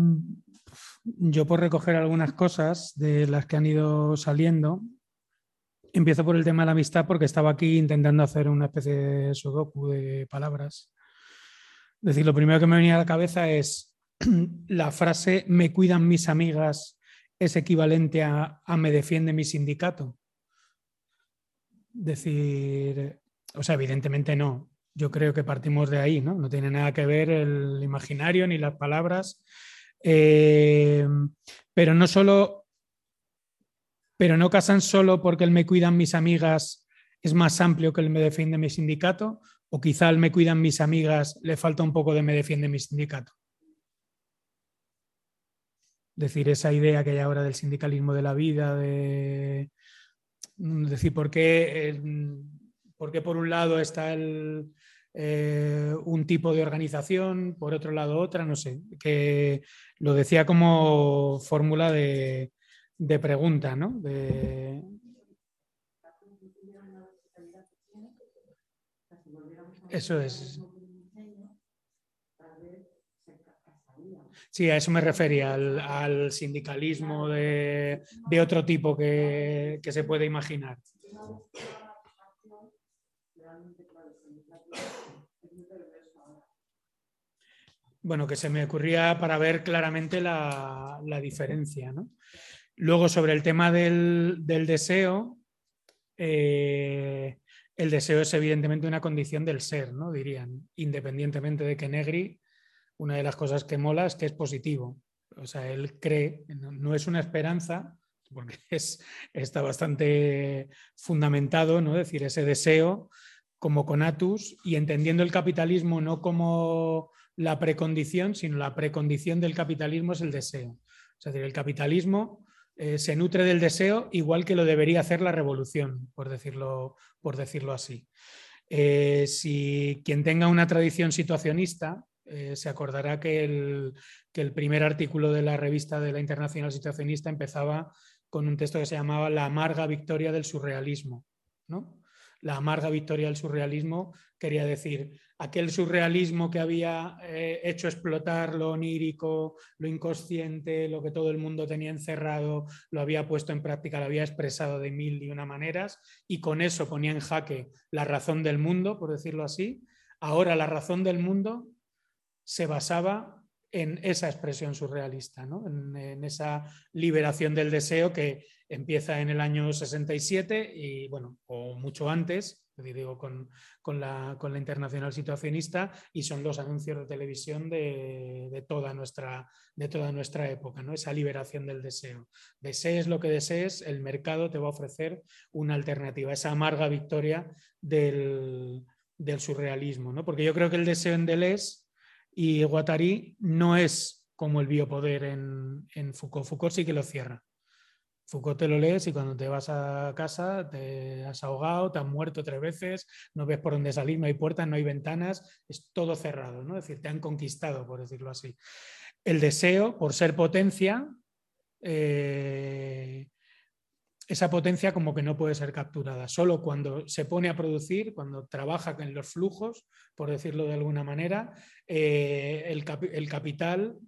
B: yo por recoger algunas cosas de las que han ido saliendo. Empiezo por el tema de la amistad porque estaba aquí intentando hacer una especie de sudoku de palabras. Es decir, lo primero que me venía a la cabeza es la frase me cuidan mis amigas es equivalente a, a me defiende mi sindicato. Decir, o sea, evidentemente no, yo creo que partimos de ahí, ¿no? No tiene nada que ver el imaginario ni las palabras. Eh, pero no solo, pero no casan solo porque el me cuidan mis amigas es más amplio que el me defiende mi sindicato, o quizá el me cuidan mis amigas le falta un poco de me defiende mi sindicato. Decir esa idea que hay ahora del sindicalismo de la vida, de decir por qué, eh, por, qué por un lado está eh, un tipo de organización, por otro lado otra, no sé, que lo decía como fórmula de, pregunta, ¿no? Eso es. Sí, a eso me refería, al, sindicalismo de, otro tipo que se puede imaginar. Bueno, que se me ocurría para ver claramente la, diferencia. Luego, sobre el tema del, deseo, eh, el deseo es evidentemente una condición del ser, ¿no? Dirían, independientemente de que Negri, una de las cosas que mola es que es positivo. O sea, él cree, no, es una esperanza, porque es, está bastante fundamentado, ¿no? decir, ese deseo como conatus y entendiendo el capitalismo no como la precondición, sino la precondición del capitalismo es el deseo. Es decir, el capitalismo eh, se nutre del deseo igual que lo debería hacer la revolución, por decirlo, por decirlo así. Eh, si quien tenga una tradición situacionista, eh, se acordará que el, que el, primer artículo de la revista de la Internacional Situacionista empezaba con un texto que se llamaba La amarga victoria del surrealismo. ¿no? La amarga victoria del surrealismo quería decir aquel surrealismo que había eh, hecho explotar lo onírico, lo inconsciente, lo que todo el mundo tenía encerrado, lo había puesto en práctica, lo había expresado de mil y una maneras y con eso ponía en jaque la razón del mundo, por decirlo así. Ahora la razón del mundo se basaba en esa expresión surrealista, en, en esa liberación del deseo que empieza en el año 67 y bueno, o mucho antes, digo, con, la, internacional situacionista y son los anuncios de televisión de, toda, nuestra, de toda nuestra época, ¿no? esa liberación del deseo. Desees lo que desees, el mercado te va a ofrecer una alternativa, esa amarga victoria del, surrealismo, ¿no? porque yo creo que el deseo en Deleuze y Guattari no es como el biopoder en, en Foucault. Foucault sí que lo cierra. Foucault te lo lees y cuando te vas a casa te has ahogado, te has muerto tres veces, no ves por dónde salir, no hay puertas, no hay ventanas, es todo cerrado, ¿no? Es decir, te han conquistado, por decirlo así. El deseo, por ser potencia, eh, esa potencia como que no puede ser capturada. Solo cuando se pone a producir, cuando trabaja en los flujos, por decirlo de alguna manera, eh, el, capital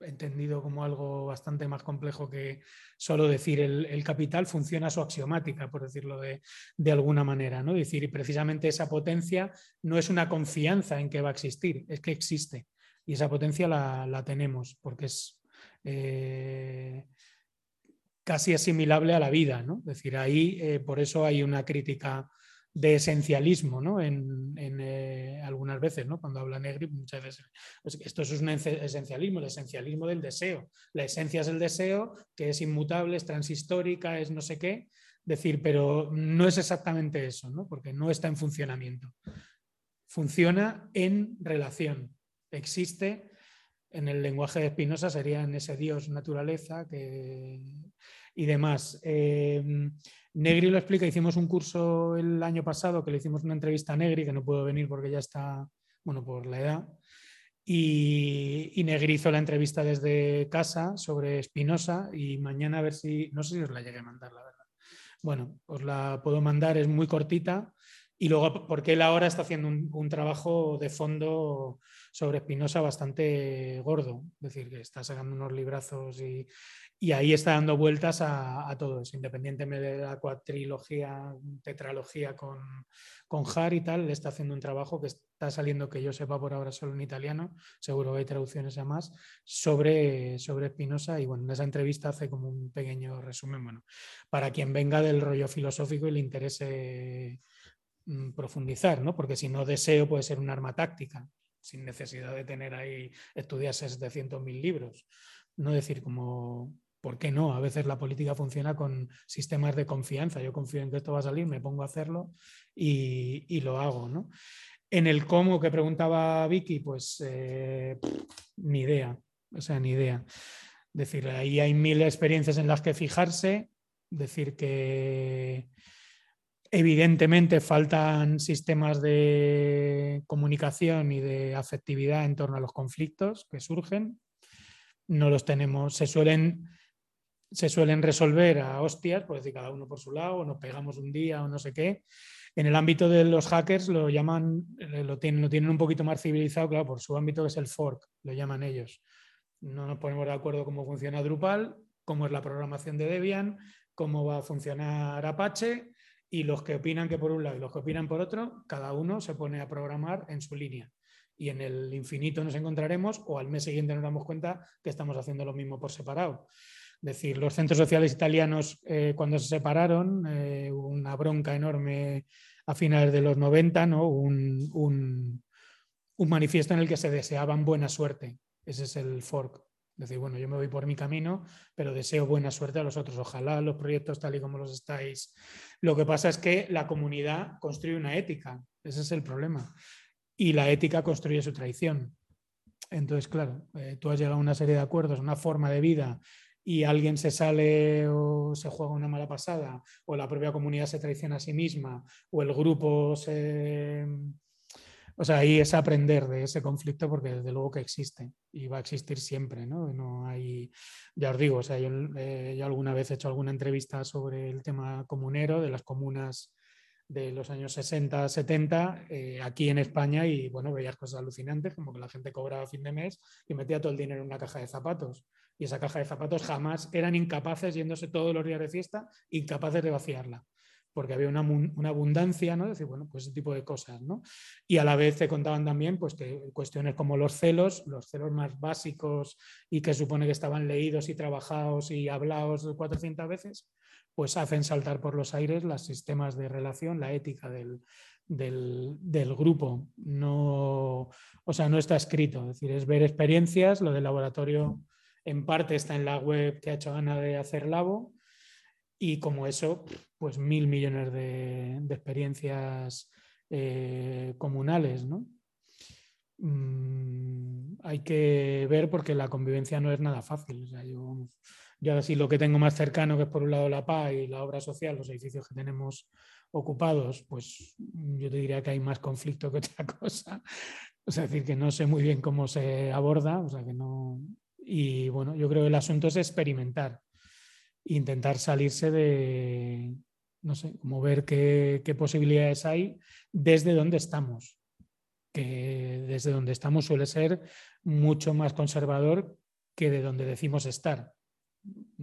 B: entendido como algo bastante más complejo que solo decir el, capital, funciona su axiomática, por decirlo de, alguna manera. ¿no? Decir, y precisamente esa potencia no es una confianza en que va a existir, es que existe. Y esa potencia la, tenemos, porque es eh, casi asimilable a la vida. ¿no? Es decir, ahí eh, por eso hay una crítica de esencialismo, ¿no? En, eh, algunas veces, ¿no? Cuando habla Negri, muchas veces, esto es un esencialismo, el esencialismo del deseo. La esencia es el deseo, que es inmutable, es transhistórica, es no sé qué. Decir, pero no es exactamente eso. Porque no está en funcionamiento. Funciona en relación. Existe en el lenguaje de Spinoza, sería en ese Dios naturaleza que, y demás. Eh, Negri lo explica, hicimos un curso el año pasado que le hicimos una entrevista a Negri, que no puedo venir porque ya está, bueno, por la edad. Y, Negri hizo la entrevista desde casa sobre Espinosa y mañana a ver si, no sé si os la llegué a mandar, la verdad. Bueno, os la puedo mandar, es muy cortita. Y luego, porque él ahora está haciendo un, un trabajo de fondo sobre Espinosa bastante gordo, es decir, que está sacando unos librazos y, y ahí está dando vueltas a, todo independientemente de la cuatrilogía, tetralogía con, con Har y tal, le está haciendo un trabajo que está saliendo, que yo sepa por ahora solo en italiano, seguro hay traducciones a más, sobre, sobre Spinoza. Y bueno, en esa entrevista hace como un pequeño resumen, bueno, para quien venga del rollo filosófico y le interese mm, profundizar, ¿no? porque si no deseo puede ser un arma táctica, sin necesidad de tener ahí, estudiarse 700.000 libros. No decir como ¿por qué no? A veces la política funciona con sistemas de confianza. Yo confío en que esto va a salir, me pongo a hacerlo y, lo hago. ¿no? En el cómo que preguntaba Vicky, pues eh, ni idea, o sea, ni idea. Decir, ahí hay mil experiencias en las que fijarse, decir que evidentemente faltan sistemas de comunicación y de afectividad en torno a los conflictos que surgen. No los tenemos, se suelen se suelen resolver a hostias, por decir cada uno por su lado, o nos pegamos un día o no sé qué. En el ámbito de los hackers lo llaman, eh, lo tienen, lo tienen un poquito más civilizado, claro, por su ámbito que es el fork, lo llaman ellos. No nos ponemos de acuerdo cómo funciona Drupal, cómo es la programación de Debian, cómo va a funcionar Apache y los que opinan que por un lado y los que opinan por otro, cada uno se pone a programar en su línea. Y en el infinito nos encontraremos o al mes siguiente nos damos cuenta que estamos haciendo lo mismo por separado decir, los centros sociales italianos eh, cuando se separaron, eh, hubo una bronca enorme a finales de los 90, ¿no? un, un, manifiesto en el que se deseaban buena suerte. Ese es el fork. Decir, bueno, yo me voy por mi camino, pero deseo buena suerte a los otros. Ojalá los proyectos tal y como los estáis. Lo que pasa es que la comunidad construye una ética. Ese es el problema. Y la ética construye su traición. Entonces, claro, eh, tú has llegado a una serie de acuerdos, una forma de vida y alguien se sale o se juega una mala pasada, o la propia comunidad se traiciona a sí misma, o el grupo se... O sea, ahí es aprender de ese conflicto porque desde luego que existe y va a existir siempre, ¿no? no hay, ya os digo, o sea, eh, yo, alguna vez he hecho alguna entrevista sobre el tema comunero de las comunas de los años 60, 70 eh, aquí en España y bueno, veías cosas alucinantes, como que la gente cobraba fin de mes y metía todo el dinero en una caja de zapatos. Y esa caja de zapatos jamás eran incapaces, yéndose todos los días de fiesta, incapaces de vaciarla porque había una, abundancia, ¿no? decir, bueno, pues ese tipo de cosas, ¿no? Y a la vez te contaban también, pues, que cuestiones como los celos, los celos más básicos y que supone que estaban leídos y trabajados y hablados 400 veces, pues hacen saltar por los aires los sistemas de relación, la ética del, del, del, grupo. No, o sea, no está escrito, es decir, es ver experiencias, lo del laboratorio en parte está en la web que ha hecho Ana de Hacer Labo, y como eso, pues mil millones de, experiencias eh, comunales, ¿no? Mm, hay que ver porque la convivencia no es nada fácil. yo, yo así lo que tengo más cercano, que es por un lado la paz y la obra social, los edificios que tenemos ocupados, pues yo te diría que hay más conflicto que otra cosa. O sea, es decir, que no sé muy bien cómo se aborda, o sea, que no... Y bueno, yo creo que el asunto es experimentar intentar salirse de, no sé, como ver qué, posibilidades hay desde donde estamos, que desde donde estamos suele ser mucho más conservador que de donde decimos estar,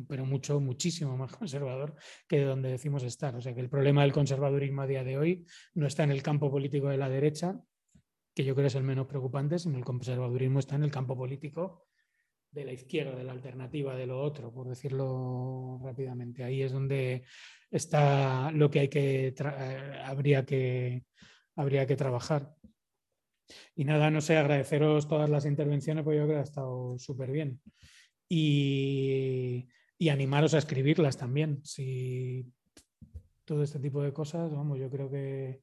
B: pero mucho, muchísimo más conservador que de donde decimos estar. O sea que el problema del conservadurismo a día de hoy no está en el campo político de la derecha, que yo creo es el menos preocupante, sino el conservadurismo está en el campo político de la izquierda, de la alternativa, de lo otro, por decirlo rápidamente. Ahí es donde está lo que hay que eh, habría que habría que trabajar. Y nada, no sé, agradeceros todas las intervenciones, porque yo creo que ha estado súper bien. Y, y, animaros a escribirlas también. Si todo este tipo de cosas, vamos, yo creo que,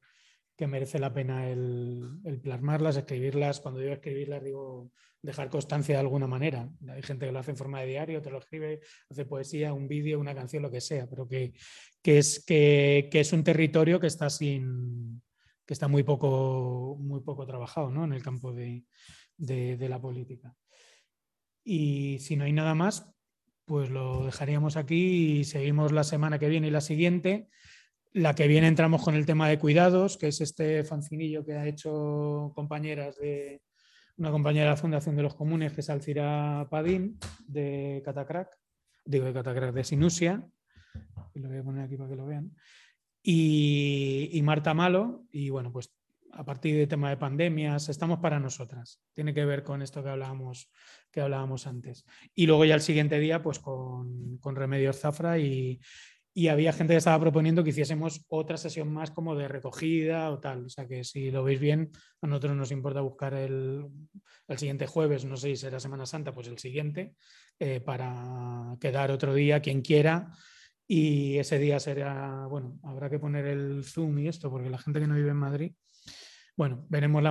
B: que merece la pena el, plasmarlas, escribirlas. Cuando digo escribirlas, digo dejar constancia de alguna manera. Hay gente que lo hace en forma de diario, te lo escribe, hace poesía, un vídeo, una canción, lo que sea, pero que, que es, que, es un territorio que está sin que está muy poco, muy poco trabajado ¿no? en el campo de, de la política. Y si no hay nada más, pues lo dejaríamos aquí y seguimos la semana que viene y la siguiente. La que viene entramos con el tema de cuidados, que es este fancinillo que ha hecho compañeras de, una compañera de la Fundación de los Comunes, que es Alcira Padín, de Catacrac, digo de Catacrac, de Sinusia, lo voy a poner aquí para que lo vean, y, Marta Malo, y bueno, pues a partir del tema de pandemias, estamos para nosotras. Tiene que ver con esto que hablábamos, que hablábamos antes. Y luego ya el siguiente día, pues con, con Remedios Zafra y, y había gente que estaba proponiendo que hiciésemos otra sesión más como de recogida o tal. O sea que si lo veis bien, a nosotros nos importa buscar el, el siguiente jueves, no sé si será Semana Santa, pues el siguiente, eh, para quedar otro día quien quiera. Y ese día será, bueno, habrá que poner el Zoom y esto, porque la gente que no vive en Madrid, bueno, veremos la